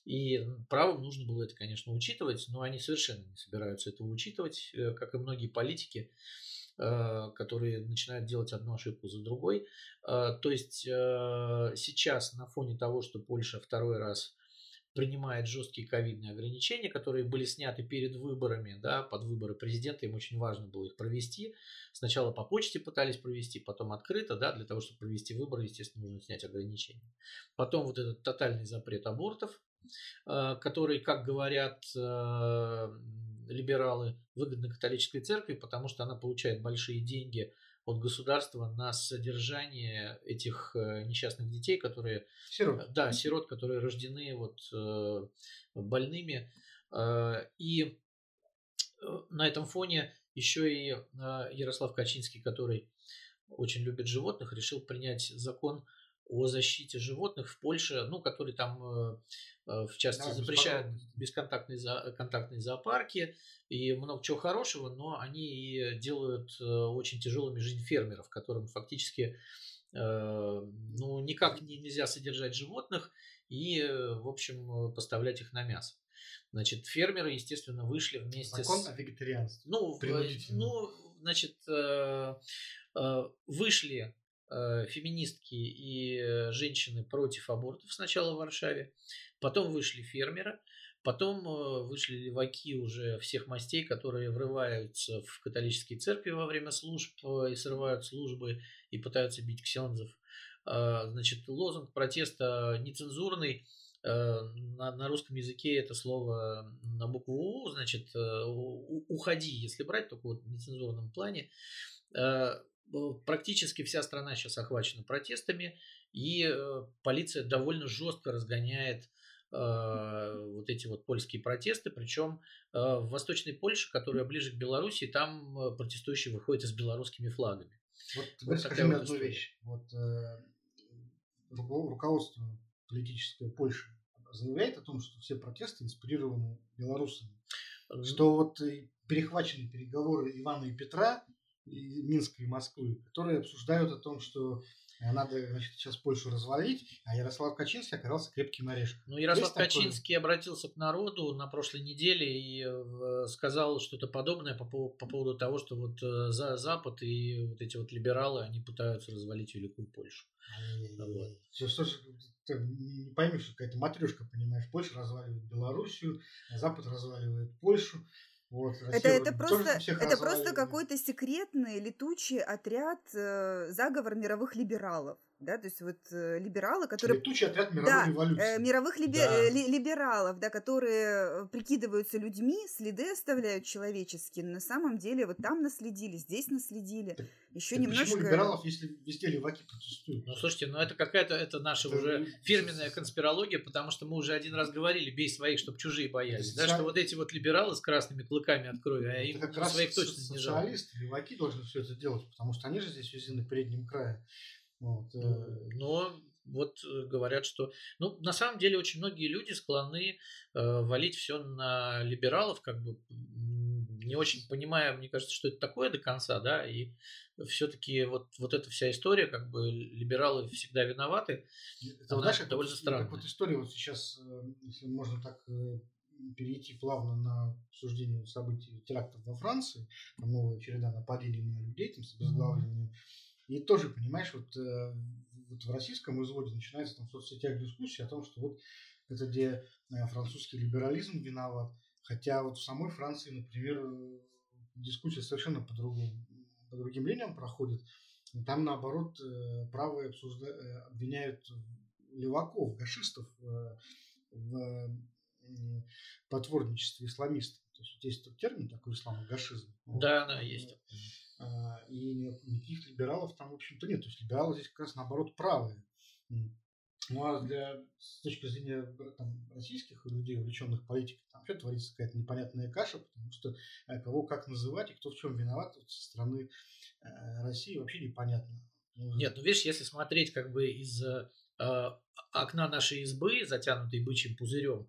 И правым нужно было это, конечно, учитывать, но они совершенно не собираются этого учитывать, э, как и многие политики, а, которые начинают делать одну ошибку за другой. То есть сейчас на фоне того, что Польша второй раз принимает жесткие ковидные ограничения, которые были сняты перед выборами, да, под выборы президента, им очень важно было их провести. Сначала по почте пытались провести, потом открыто, да, для того, чтобы провести выборы, естественно, нужно снять ограничения. Потом вот этот тотальный запрет абортов, э, который, как говорят э, либералы, выгодно католической церкви, потому что она получает большие деньги от государства на содержание этих э, несчастных детей, которые... Сирот. Да, сирот, которые рождены вот э, больными. Э, и на этом фоне еще и Ярослав Качинский, который очень любит животных, решил принять закон о защите животных в Польше, ну, который там, э, э, в частности, да, запрещают бесконтактные за, контактные зоопарки и много чего хорошего, но они и делают э, очень тяжелыми жизнь фермеров, которым фактически ну, никак нельзя содержать животных и, в общем, поставлять их на мясо. Значит, фермеры, естественно, вышли вместе Закон с... о вегетарианстве. Ну, ну, значит, вышли феминистки и э, женщины против абортов сначала в Варшаве, потом вышли фермеры, потом э, вышли леваки уже всех мастей, которые врываются в католические церкви во время служб и срывают службы и пытаются бить ксензов. Значит, лозунг протеста нецензурный, на, на русском языке это слово на букву У, значит, уходи, если брать только вот в нецензурном плане. Э, практически вся страна сейчас охвачена протестами, и э, полиция довольно жестко разгоняет э, вот эти вот польские протесты, причем в Восточной Польше, которая ближе к Беларуси, там протестующие выходят с белорусскими флагами. Вот, вот мне вот одну вещь. Вот, э, руководство политическое Польши заявляет о том, что все протесты инспирированы белорусами. Что вот перехвачены переговоры Ивана и Петра Минска и Москвы, которые обсуждают о том, что э, надо значит, сейчас Польшу развалить, а Ярослав Качинский оказался крепким орешком. Ну, Ярослав Есть Качинский такое? обратился к народу на прошлой неделе и э, сказал что-то подобное по, по поводу того, что вот э, за Запад и вот эти вот либералы, они пытаются развалить Великую Польшу. Вот. Все, что же, ты не поймешь, какая-то матрешка, понимаешь, Польша разваливает Белоруссию, Запад разваливает Польшу. Вот, это, это просто, это просто какой-то секретный летучий отряд, э, заговор мировых либералов да, то есть вот э, либералы, которые... Летучий отряд мировой да, революции. Э, мировых либе... да. Э, ли, либералов, да, которые э, прикидываются людьми, следы оставляют человеческие, но на самом деле вот там наследили, здесь наследили. Так, Еще так немножко... Почему либералов, если везде леваки протестуют? Ну, слушайте, ну это какая-то, это наша это... уже фирменная конспирология, потому что мы уже один раз говорили, бей своих, чтобы чужие боялись, да, что вот эти вот либералы с красными клыками от крови, а им своих точно не жалко. Социалисты, леваки должны все это делать, потому что они же здесь везде на переднем крае. Вот. Э, но вот э, говорят, что... Ну, на самом деле, очень многие люди склонны э, валить все на либералов, как бы не очень понимая, мне кажется, что это такое до конца, да, и все-таки вот, вот эта вся история, как бы либералы всегда виноваты, это, она знаешь, довольно странная. Так вот история вот сейчас, если можно так перейти плавно на обсуждение событий терактов во Франции, там новая череда нападений на людей, там с обезглавливанием mm-hmm и тоже, понимаешь, вот, э, вот в российском изводе начинается там в соцсетях дискуссия о том, что вот это где э, французский либерализм виноват. Хотя вот в самой Франции, например, дискуссия совершенно по другому, по другим линиям проходит. Там, наоборот, э, правые обсужда... обвиняют леваков, гашистов в потворничестве исламистов. То есть есть термин такой исламогашизм. Да, да, есть. А, и никаких либералов там, в общем-то, нет. То есть либералы здесь как раз наоборот правые. Ну а для, с точки зрения там, российских людей, увлеченных политикой, там вообще творится какая-то непонятная каша, потому что э, кого как называть и кто в чем виноват со стороны э, России вообще непонятно. Нет, ну видишь, если смотреть как бы из э, окна нашей избы, затянутой бычьим пузырем,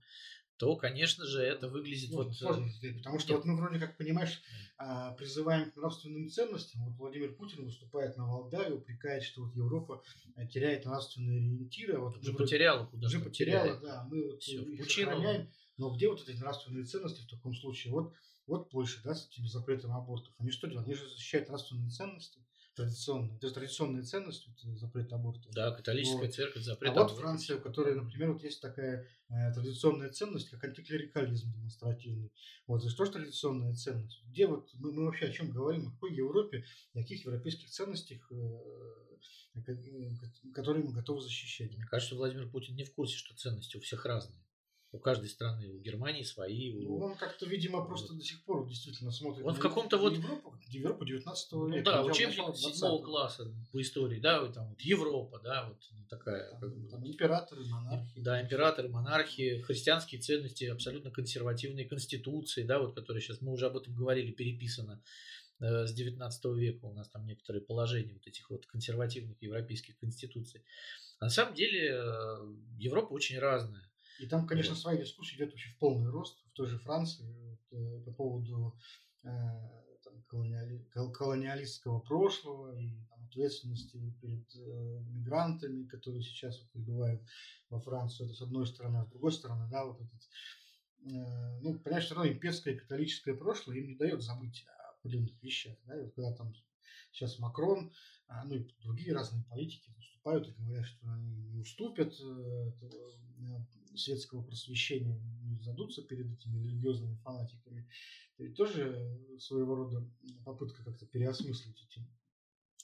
то, конечно же, это выглядит ну, вот... Сложно сказать, потому что вот мы вроде как, понимаешь, а, призываем к нравственным ценностям. Вот Владимир Путин выступает на Валдаве, упрекает, что вот Европа э, теряет нравственные ориентиры. Вот уже потеряла куда Уже потеряла, да. Мы вот Все, их сохраняем. Но где вот эти нравственные ценности в таком случае? Вот, вот Польша, да, с этим запретом абортов. Они что делают? Они же защищают нравственные ценности традиционные. То есть традиционные ценности, вот, запрет аборта. Да, католическая вот. церковь, запрет А вот Франция, в которой, например, вот есть такая э, традиционная ценность, как антиклерикализм демонстративный. Вот, это что же традиционная ценность? Где вот мы, мы вообще о чем говорим? О какой Европе, о каких европейских ценностях, э, э, которые мы готовы защищать? Мне кажется, Владимир Путин не в курсе, что ценности у всех разные. У каждой страны, у Германии свои. У... Ну, он как-то, видимо, просто до сих пор действительно смотрит он в каком-то вот... Европу, Европу 19 ну, века. Да, учебник 7 класса по истории, да, вот там вот Европа, да, вот такая. Там, как бы, там императоры, монархии. Да, императоры, монархии, христианские ценности, абсолютно консервативные конституции, да, вот которые сейчас, мы уже об этом говорили, переписано э, с 19 века у нас там некоторые положения вот этих вот консервативных европейских конституций. А на самом деле э, Европа очень разная. И там, конечно, своя дискуссия идет вообще в полный рост в той же Франции вот, э, по поводу э, там, колониали, колониалистского прошлого и там, ответственности перед э, мигрантами, которые сейчас вот, прибывают во Францию. Это с одной стороны, а с другой стороны, да, вот этот, э, ну, понятно, что равно имперское католическое прошлое им не дает забыть о определенных вещах. Да, и вот когда там сейчас Макрон, а, ну и другие разные политики выступают и говорят, что они не уступят э, светского просвещения не задутся перед этими религиозными фанатиками. Это ведь тоже своего рода попытка как-то переосмыслить эти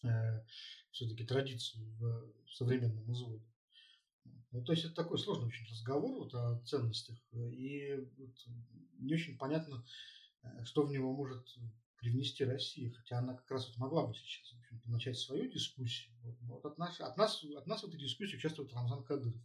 э, все-таки традицию в современном изводе. Ну, то есть это такой сложный очень разговор вот о ценностях, и вот не очень понятно, э, что в него может привнести Россия, хотя она как раз вот могла бы сейчас начать свою дискуссию. Вот, вот от, нас, от, нас, от нас в этой дискуссии участвует Рамзан Кадыров.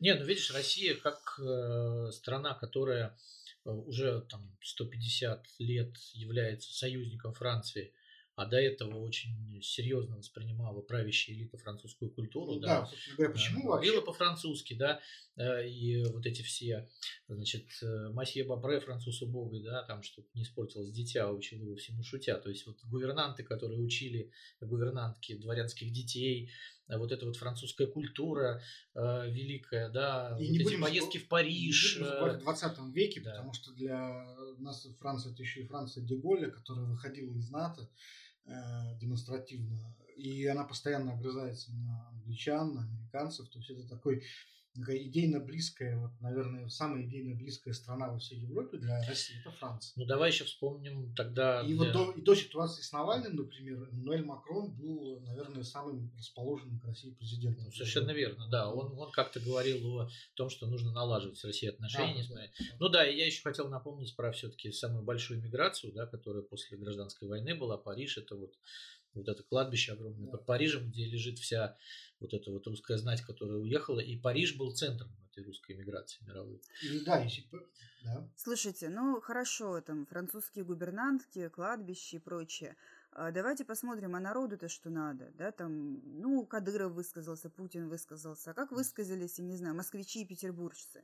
Не, ну видишь, Россия как э, страна, которая э, уже там 150 лет является союзником Франции, а до этого очень серьезно воспринимала правящая элита французскую культуру. Ну, да, да, собственно говоря, почему да, вообще? по-французски, да, э, и вот эти все, значит, э, Масье Бабре, француз убогой, да, там, чтобы не испортилось дитя, учил его всему шутя. То есть вот гувернанты, которые учили гувернантки дворянских детей, э, вот эта вот французская культура э, великая, да, и вот не эти будем поездки в Париж. Не будем в 20 веке, да. потому что для нас Франция это еще и Франция Деголя, которая выходила из НАТО, демонстративно. И она постоянно огрызается на англичан, на американцев. То есть это такой такая идейно близкая, вот, наверное, самая идейно близкая страна во всей Европе для России – это Франция. Ну, давай еще вспомним тогда... И для... вот до, и до ситуации с Навальным, например, Эммануэль Макрон был, наверное, самым расположенным к России президентом. Ну, совершенно верно, да. Он, он как-то говорил о том, что нужно налаживать с Россией отношения. Да, несмотря... да, Ну да, и я еще хотел напомнить про все-таки самую большую миграцию, да, которая после гражданской войны была. Париж – это вот вот это кладбище огромное да. под Парижем, где лежит вся вот эта вот русская знать, которая уехала, и Париж был центром этой русской миграции мировой. И, да, если да. Слушайте, ну хорошо, там французские губернантки, кладбища и прочее. А давайте посмотрим, а народу-то что надо, да, там, ну, Кадыров высказался, Путин высказался, а как высказались, я не знаю, москвичи и петербуржцы.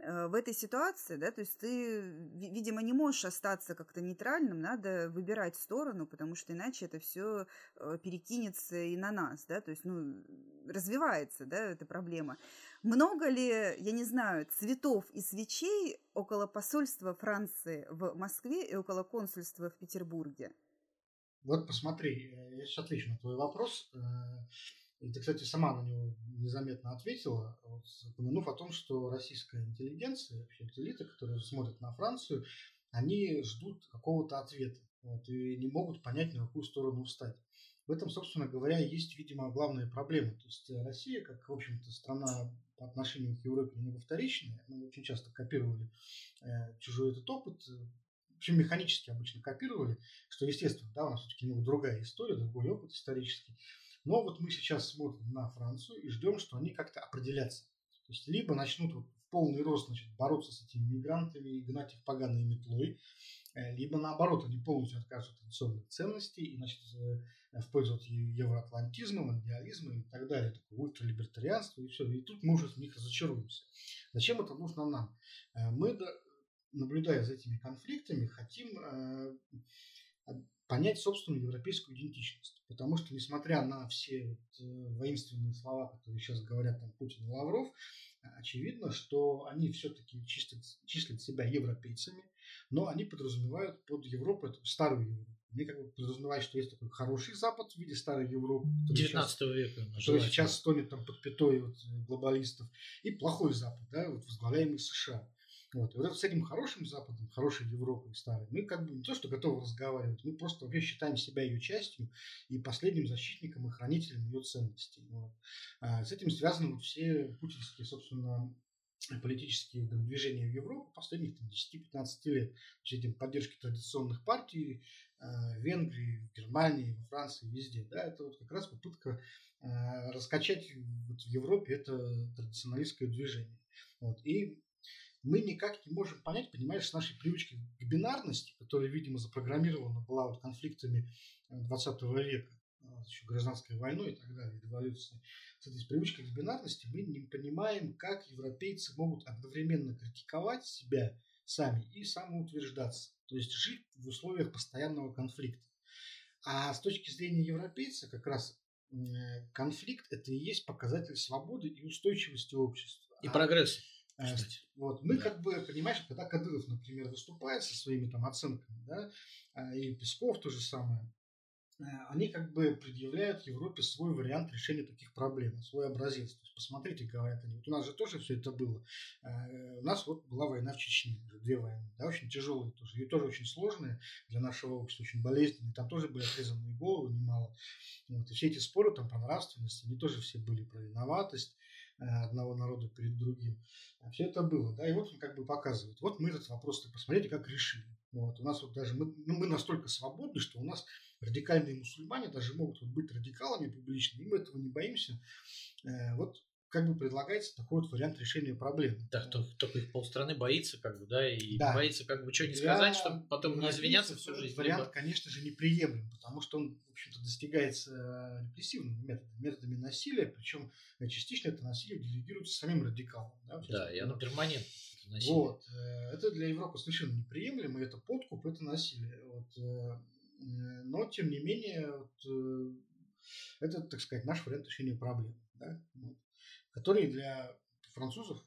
Э, в этой ситуации, да, то есть ты, видимо, не можешь остаться как-то нейтральным, надо выбирать сторону, потому что иначе это все э, перекинется и на нас, да, то есть, ну, развивается, да, эта проблема. Много ли, я не знаю, цветов и свечей около посольства Франции в Москве и около консульства в Петербурге? Вот посмотри, э, я сейчас отвечу на твой вопрос. И ты, кстати, сама на него незаметно ответила, вот, упомянув о том, что российская интеллигенция, вообще элита, которые смотрят на Францию, они ждут какого-то ответа вот, и не могут понять, на какую сторону встать. В этом, собственно говоря, есть, видимо, главная проблема. То есть Россия, как, в общем-то, страна по отношению к Европе немного вторичная, мы очень часто копировали э, чужой этот опыт, причем механически обычно копировали, что, естественно, да, у нас все-таки немного другая история, другой опыт исторический. Но вот мы сейчас смотрим на Францию и ждем, что они как-то определятся. То есть либо начнут вот в полный рост значит, бороться с этими мигрантами и гнать их поганой метлой, э, либо наоборот, они полностью откажутся от традиционных ценностей и значит, э, в пользу евроатлантизма, монdiализма и так далее, такое ультралибертарианство и все. И тут мы уже в них разочаруемся. Зачем это нужно нам? Э, мы, наблюдая за этими конфликтами, хотим понять собственную европейскую идентичность. Потому что, несмотря на все вот, э, воинственные слова, которые сейчас говорят там Путин и Лавров, очевидно, что они все-таки числят, числят себя европейцами, но они подразумевают под Европу эту старую Европу. Они как бы подразумевают, что есть такой хороший Запад в виде старой Европы, 19 сейчас, века, который сейчас стонет там под пятой вот, глобалистов, и плохой Запад, да, вот, возглавляемый США. Вот. И вот с этим хорошим Западом, хорошей Европой старой, мы как бы не то, что готовы разговаривать, мы просто вообще считаем себя ее частью и последним защитником и хранителем ее ценностей. Вот. А с этим связаны вот все путинские, собственно, политические движения в Европу последних 10-15 лет. с этим поддержки традиционных партий э, в Венгрии, в Германии, во Франции, везде. Да, это вот как раз попытка э, раскачать вот в Европе это традиционалистское движение. Вот. И мы никак не можем понять, понимаешь, с нашей привычки к бинарности, которая, видимо, запрограммирована была вот конфликтами 20 э, века, э, еще гражданской войной и так далее, революцией, с этой привычкой к бинарности мы не понимаем, как европейцы могут одновременно критиковать себя сами и самоутверждаться, то есть жить в условиях постоянного конфликта. А с точки зрения европейца как раз э, конфликт – это и есть показатель свободы и устойчивости общества. И прогресса. Кстати. Вот. Мы да. как бы, понимаешь, когда Кадыров, например, выступает со своими там оценками, да, а, и Песков то же самое, э, они как бы предъявляют Европе свой вариант решения таких проблем, свой образец. То есть, посмотрите, говорят они, вот у нас же тоже все это было. Э, у нас вот была война в Чечне, две войны, да, очень тяжелые тоже, и тоже очень сложные для нашего общества, очень болезненные. Там тоже были отрезанные головы немало. Вот. И все эти споры там про нравственность, они тоже все были про виноватость, одного народа перед другим. А все это было, да, и вот он как бы показывает. Вот мы этот вопрос, посмотрите, как решили. Вот, у нас вот даже, мы, ну, мы настолько свободны, что у нас радикальные мусульмане даже могут вот быть радикалами публичными, и мы этого не боимся. Э, вот как бы предлагается такой вот вариант решения проблемы. Да, только, только их полстраны боится, как бы, да, и да. боится как бы что не сказать, чтобы потом не извиняться всю жизнь. Вариант, либо... конечно же, неприемлем, потому что он, в общем-то, достигается э, репрессивными методами, методами насилия, причем э, частично это насилие делегируется самим радикалам. Да, да и оно перманентно. Вот. Э, это для Европы совершенно неприемлемо, это подкуп, это насилие. Вот. Но, тем не менее, вот, это, так сказать, наш вариант решения проблемы. Да? Вот который для французов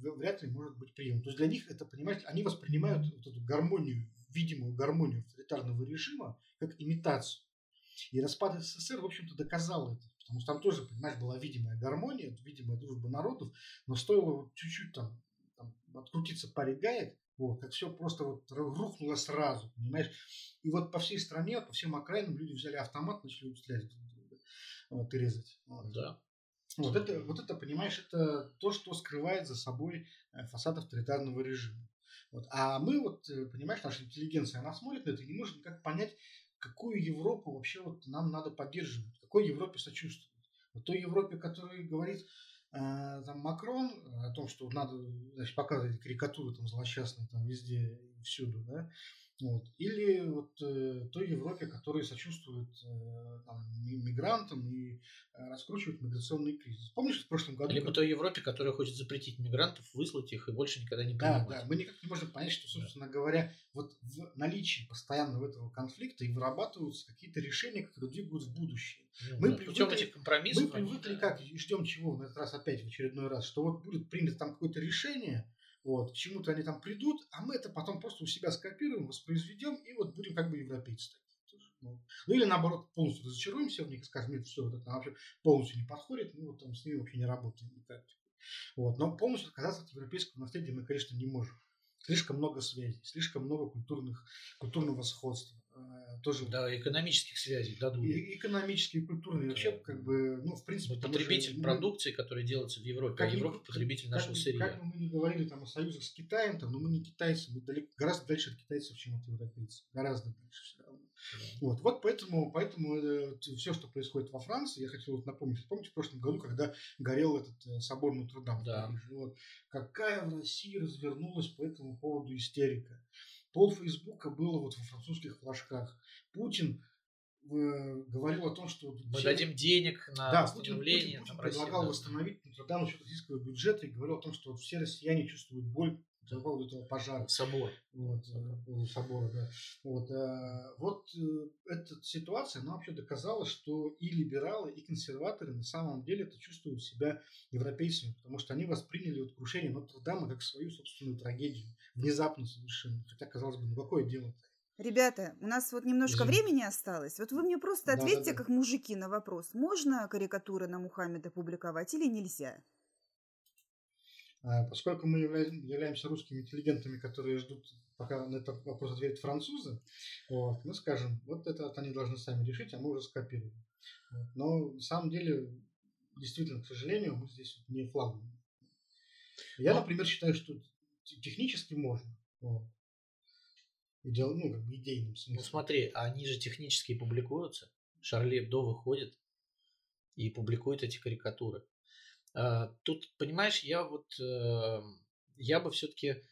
вряд ли может быть приемлем. То есть для них это, понимаете, они воспринимают вот эту гармонию, видимую гармонию авторитарного режима как имитацию. И распад СССР, в общем-то, доказал это. потому что там тоже, понимаешь, была видимая гармония, видимая дружба народов, но стоило чуть-чуть там, там открутиться паре гаек, вот, как все просто вот рухнуло сразу, понимаешь? И вот по всей стране, по всем окраинам люди взяли автомат, начали стрелять вот, и резать. Вот. Да. Вот это, вот это, понимаешь, это то, что скрывает за собой э, фасад авторитарного режима. Вот. А мы, вот, э, понимаешь, наша интеллигенция, она смотрит на это и не может никак понять, какую Европу вообще вот нам надо поддерживать, какой Европе сочувствовать. Вот той Европе, которая говорит э, там, Макрон о том, что надо значит, показывать карикатуры там, злосчастные там, везде и всюду, да, вот. Или вот э, той Европе, которая сочувствует э, там, мигрантам и э, раскручивает миграционный кризис. Помнишь, в прошлом году... Либо как... той Европе, которая хочет запретить мигрантов, выслать их и больше никогда не принимать. Да, да. Мы никак не можем понять, что, собственно да. говоря, вот в наличии постоянного этого конфликта и вырабатываются какие-то решения, которые двигают в будущее. Ну, мы да, привыкли, этих компромиссов. Мы привыкли да. как, и ждем чего на этот раз опять в очередной раз, что вот будет принято там какое-то решение, вот, к чему-то они там придут, а мы это потом просто у себя скопируем, воспроизведем и вот будем как бы европейцы такие. Ну, ну или наоборот, полностью разочаруемся в них и скажем, нет, все, вот это вообще полностью не подходит, мы вот там с ними вообще не работаем никак. Вот. Но полностью отказаться от европейского наследия мы, конечно, не можем. Слишком много связей, слишком много культурных, культурного сходства. Э, тоже да, экономических связей дадут. И экономические, и культурные. Да. Вообще, как бы, ну, в принципе... Мы потребитель мы, продукции, которая делается в Европе, как а Европа ни, потребитель как, нашего сырья. Как мы не говорили там о союзах с Китаем, там, но мы не китайцы, мы далеко, гораздо дальше от китайцев, чем от европейцев. Гораздо дальше все равно. Да. Вот, вот поэтому, поэтому э, все, что происходит во Франции, я хотел вот напомнить. Помните, в прошлом году, когда горел этот э, собор Нотр-Дам да. вот, какая в России развернулась по этому поводу истерика. Пол Фейсбука было вот во французских флажках. Путин э, говорил о том, что... Мы все... дадим денег на да, восстановление. Путин, Путин, Путин предлагал России, восстановить Нотр-Дам за счет российского бюджета и говорил о том, что вот все россияне чувствуют боль по поводу этого пожара. Собор. Вот, э, собора, да. Вот, э, вот э, эта ситуация, она вообще доказала, что и либералы, и консерваторы на самом деле это чувствуют себя европейцами, потому что они восприняли вот крушение Нотр-Дама как свою собственную трагедию. Внезапно совершенно. Хотя, казалось бы, ну какое дело-то? Ребята, у нас вот немножко Извините. времени осталось. Вот вы мне просто ответьте, да, да, да. как мужики, на вопрос, можно карикатуры на Мухаммеда публиковать или нельзя? А, поскольку мы являемся русскими интеллигентами, которые ждут, пока на этот вопрос ответят французы, вот, мы скажем, вот это они должны сами решить, а мы уже скопируем. Вот. Но на самом деле, действительно, к сожалению, мы здесь не флагманы. Я, Но... например, считаю, что технически можно. Вот. Идеал, ну, как бы идейным смыслом. Ну смотри, они же технически публикуются. Шарли Эбдо выходит и публикует эти карикатуры. А, тут, понимаешь, я вот, э, я бы все-таки,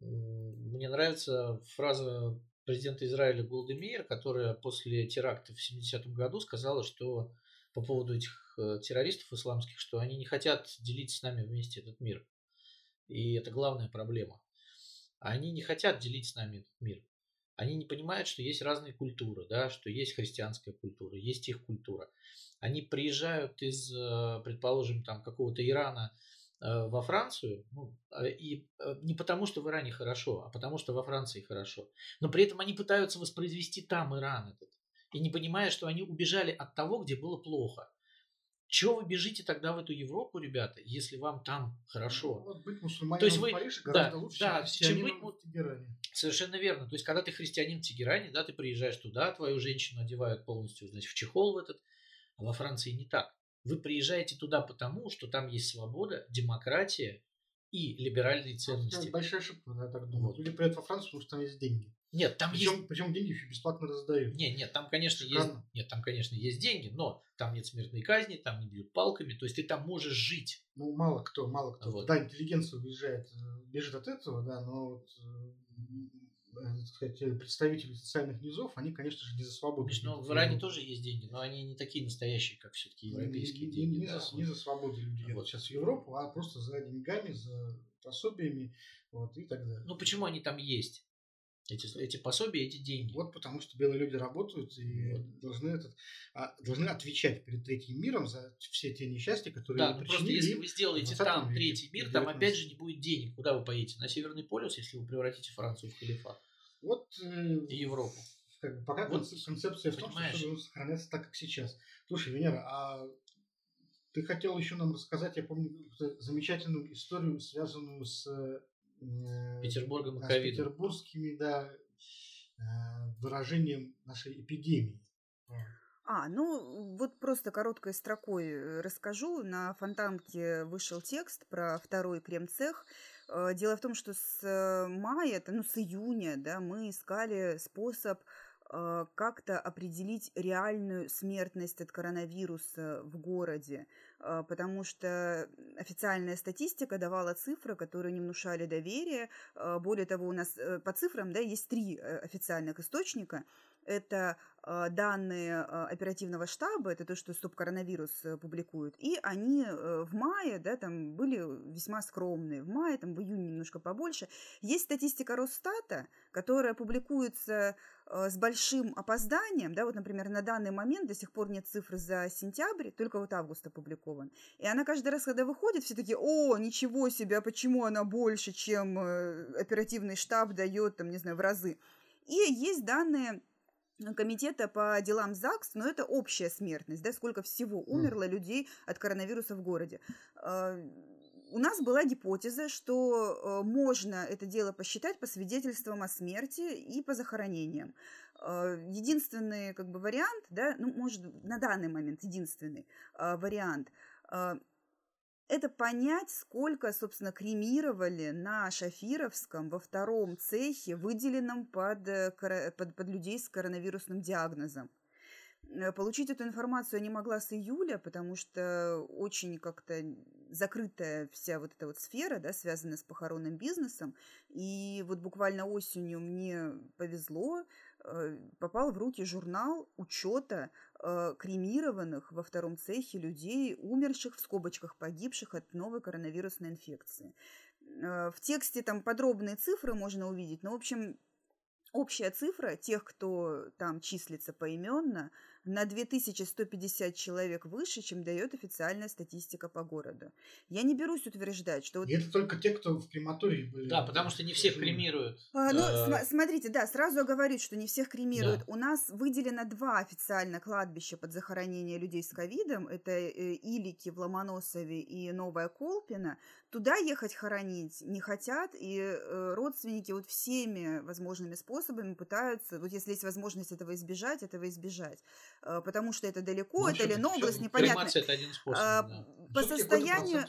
мне нравится фраза президента Израиля Голдемейр, которая после теракта в 70-м году сказала, что по поводу этих э, террористов исламских, что они не хотят делить с нами вместе этот мир. И это главная проблема. Они не хотят делить с нами этот мир. Они не понимают, что есть разные культуры, да, что есть христианская культура, есть их культура. Они приезжают из, э, предположим, там какого-то Ирана э, во Францию, ну, а, и э, не потому, что в Иране хорошо, а потому, что во Франции хорошо. Но при этом они пытаются воспроизвести там Иран этот. И не понимая, что они убежали от того, где было плохо. Чего вы бежите тогда в эту Европу, ребята, если вам там хорошо? Ну, вот быть То есть вы, в Париже гораздо да, лучше, да, чем быть в Тегеране. Совершенно верно. То есть, когда ты христианин в Тегеране, да, ты приезжаешь туда, твою женщину одевают полностью, значит, в чехол в этот, а во Франции не так. Вы приезжаете туда потому, что там есть свобода, демократия и либеральные ценности. Это большая ошибка, я так думаю. Вот. Люди приедут во Францию, потому что там есть деньги. Нет, там причем, есть... Причем деньги еще бесплатно раздают. Нет, нет, там, конечно, есть... Нет, там, конечно, есть деньги, но там нет смертной казни, там не бьют палками, то есть ты там можешь жить. Ну, мало кто, мало кто. Вот. Да, интеллигенция уезжает, э, бежит от этого, да, но вот э, Э, так сказать, представители социальных низов, они, конечно же, не за свободу. Конечно, в Иране тоже есть деньги, но они не такие настоящие, как все-таки европейские не, деньги. Не, да. за, не за свободу люди едут вот. сейчас в Европу, а просто за деньгами, за пособиями вот, и так далее. Ну почему они там есть? Эти, эти пособия, эти деньги. Вот потому что белые люди работают и вот. должны, этот, а, должны отвечать перед третьим миром за все те несчастья, которые Да, ну просто если вы сделаете там веке, третий мир, там опять же не будет денег. Куда вы поедете? На Северный полюс, если вы превратите Францию в халифат. Вот, э, и Европу. Как бы пока вот, концепция в том, что все должно сохраняться так, как сейчас. Слушай, Венера, а Ты хотел еще нам рассказать, я помню, замечательную историю, связанную с э, Петербургом и да, петербургскими, да, э, выражением нашей эпидемии. А, ну вот просто короткой строкой э, расскажу. На Фонтанке вышел текст про второй крем-цех. Э, дело в том, что с мая, ну с июня, да, мы искали способ Э, как-то определить реальную смертность от коронавируса в городе, э, потому что официальная статистика давала цифры, которые не внушали доверия. Э, более того, у нас по цифрам да, есть три официальных источника – это а, данные а, оперативного штаба, это то, что Стоп-коронавирус э, публикует, и они э, в мае, да, там были весьма скромные, в мае, там в июне немножко побольше. Есть статистика Росстата, которая публикуется э, с большим опозданием, да, вот, например, на данный момент до сих пор нет цифр за сентябрь, только вот август опубликован. И она каждый раз, когда выходит, все таки о, ничего себе, а почему она больше, чем оперативный штаб дает, там, не знаю, в разы. И есть данные комитета по делам ЗАГС, но это общая смертность, да, сколько всего умерло людей от коронавируса в городе. У нас была гипотеза, что э, можно это дело посчитать по свидетельствам о смерти и по захоронениям. А, единственный как бы вариант, да, ну, может, на данный момент единственный а, вариант это понять, сколько, собственно, кремировали на Шафировском во втором цехе, выделенном под, э, под, под людей с коронавирусным диагнозом. Э, получить эту информацию я не могла с июля, потому что очень как-то закрытая вся вот эта вот сфера, да, связанная с похоронным бизнесом. И вот буквально осенью мне повезло, э, попал в руки журнал учета э, кремированных во втором цехе людей, умерших в скобочках погибших от новой коронавирусной инфекции. В тексте там подробные цифры можно увидеть, но, в общем, общая цифра тех, кто там числится поименно – на 2150 человек выше, чем дает официальная статистика по городу. Я не берусь утверждать, что... Вот... И это только те, кто в крематории были. Да, потому что не всех кремируют. А, ну, см- смотрите, да, сразу говорит, что не всех кремируют. Да. У нас выделено два официально кладбища под захоронение людей с ковидом. Это э, Илики в Ломоносове и Новая Колпина. Туда ехать хоронить не хотят, и э, родственники вот всеми возможными способами пытаются, вот если есть возможность этого избежать, этого избежать. Э, потому что это далеко, ну, это Ленобласть, непонятно. это один способ, а, да. по, состоянию,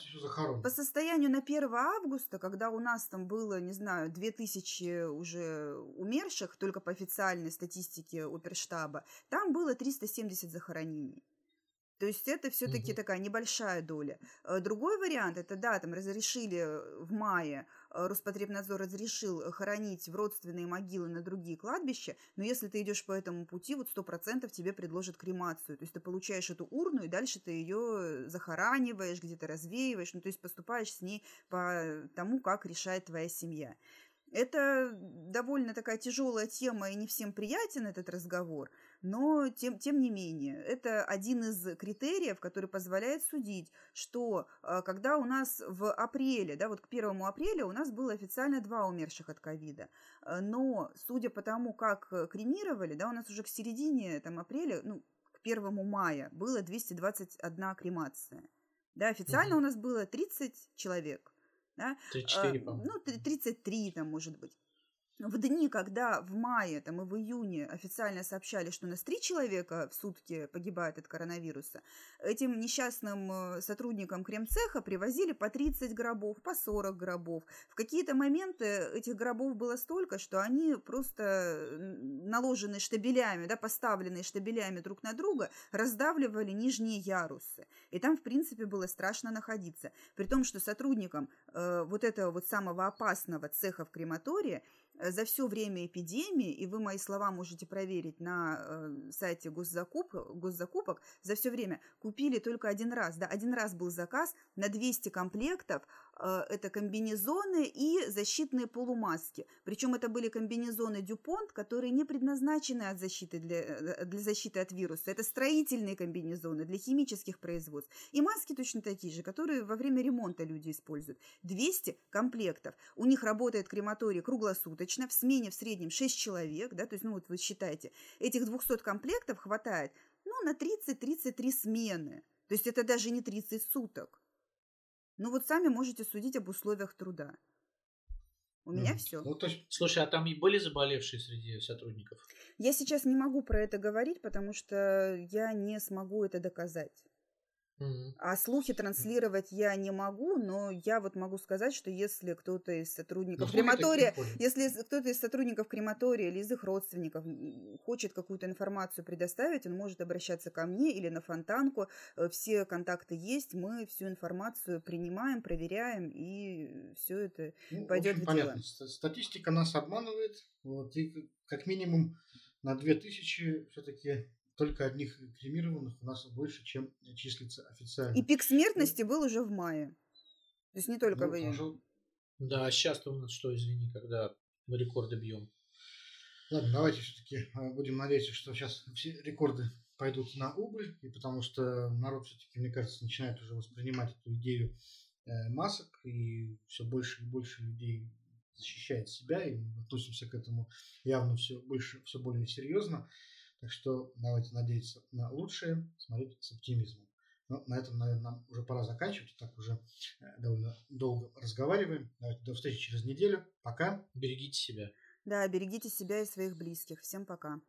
по состоянию на 1 августа, когда у нас там было, не знаю, 2000 уже умерших, только по официальной статистике оперштаба, там было 370 захоронений. То есть это все-таки угу. такая небольшая доля. Э, другой вариант это да, там разрешили в мае Роспотребнадзор разрешил хоронить в родственные могилы на другие кладбища, но если ты идешь по этому пути, вот сто процентов тебе предложат кремацию. То есть ты получаешь эту урну, и дальше ты ее захораниваешь, где-то развеиваешь, ну то есть поступаешь с ней по тому, как решает твоя семья. Это довольно такая тяжелая тема, и не всем приятен этот разговор – но тем, тем не менее, это один из критериев, который позволяет судить, что а, когда у нас в апреле, да, вот к первому апреля у нас было официально два умерших от ковида, а, но судя по тому, как кремировали, да, у нас уже к середине там, апреля, ну, к первому мая было 221 кремация. Да, официально угу. у нас было 30 человек. Да? 34, а, Ну, 33 там, может быть в дни, когда в мае там, и в июне официально сообщали, что у нас три человека в сутки погибают от коронавируса, этим несчастным э, сотрудникам кремцеха привозили по 30 гробов, по 40 гробов. В какие-то моменты этих гробов было столько, что они просто наложенные штабелями, да, поставленные штабелями друг на друга, раздавливали нижние ярусы. И там, в принципе, было страшно находиться. При том, что сотрудникам э, вот этого вот самого опасного цеха в крематории – за все время эпидемии, и вы мои слова можете проверить на э, сайте госзакуп, госзакупок, за все время купили только один раз. Да, один раз был заказ на 200 комплектов Э, это комбинезоны и защитные полумаски. Причем это были комбинезоны Дюпонт, которые не предназначены от защиты для, э, для защиты от вируса. Это строительные комбинезоны для химических производств. И маски точно такие же, которые во время ремонта люди используют. 200 комплектов. У них работает крематорий круглосуточно, в смене в среднем 6 человек. Да, то есть, ну вот вы считаете, этих 200 комплектов хватает ну, на 30-33 смены. То То есть это даже не 30 суток. Ну вот сами можете судить об условиях труда. У mm. меня все. Ну, то есть, слушай, а там и были заболевшие среди сотрудников? Я сейчас не могу про это говорить, потому что я не смогу это доказать. А слухи транслировать я не могу, но я вот могу сказать, что если кто-то из сотрудников ну, крематория, если кто-то из сотрудников крематория или из их родственников хочет какую-то информацию предоставить, он может обращаться ко мне или на фонтанку. Э, все контакты есть, мы всю информацию принимаем, проверяем, и все это ну, пойдет в, общем, в дело. Понятно. Статистика нас обманывает. Вот, и как минимум на 2000 все-таки только одних кремированных у нас больше, чем числится официально. И пик смертности был уже в мае. То есть не только ну, в июне. Да, а сейчас-то у нас что, извини, когда мы рекорды бьем. Ладно, давайте все-таки а, будем надеяться, что сейчас все рекорды пойдут на убыль, и потому что народ все-таки, мне кажется, начинает уже воспринимать эту идею э, масок, и все больше и больше людей защищает себя, и мы относимся к этому явно все больше, все более серьезно. Так что давайте надеяться на лучшее, смотреть с оптимизмом. Но на этом, наверное, нам уже пора заканчивать. Так уже э, довольно долго разговариваем. Давайте до встречи через неделю. Пока. Берегите себя. Да, берегите себя и своих близких. Всем пока.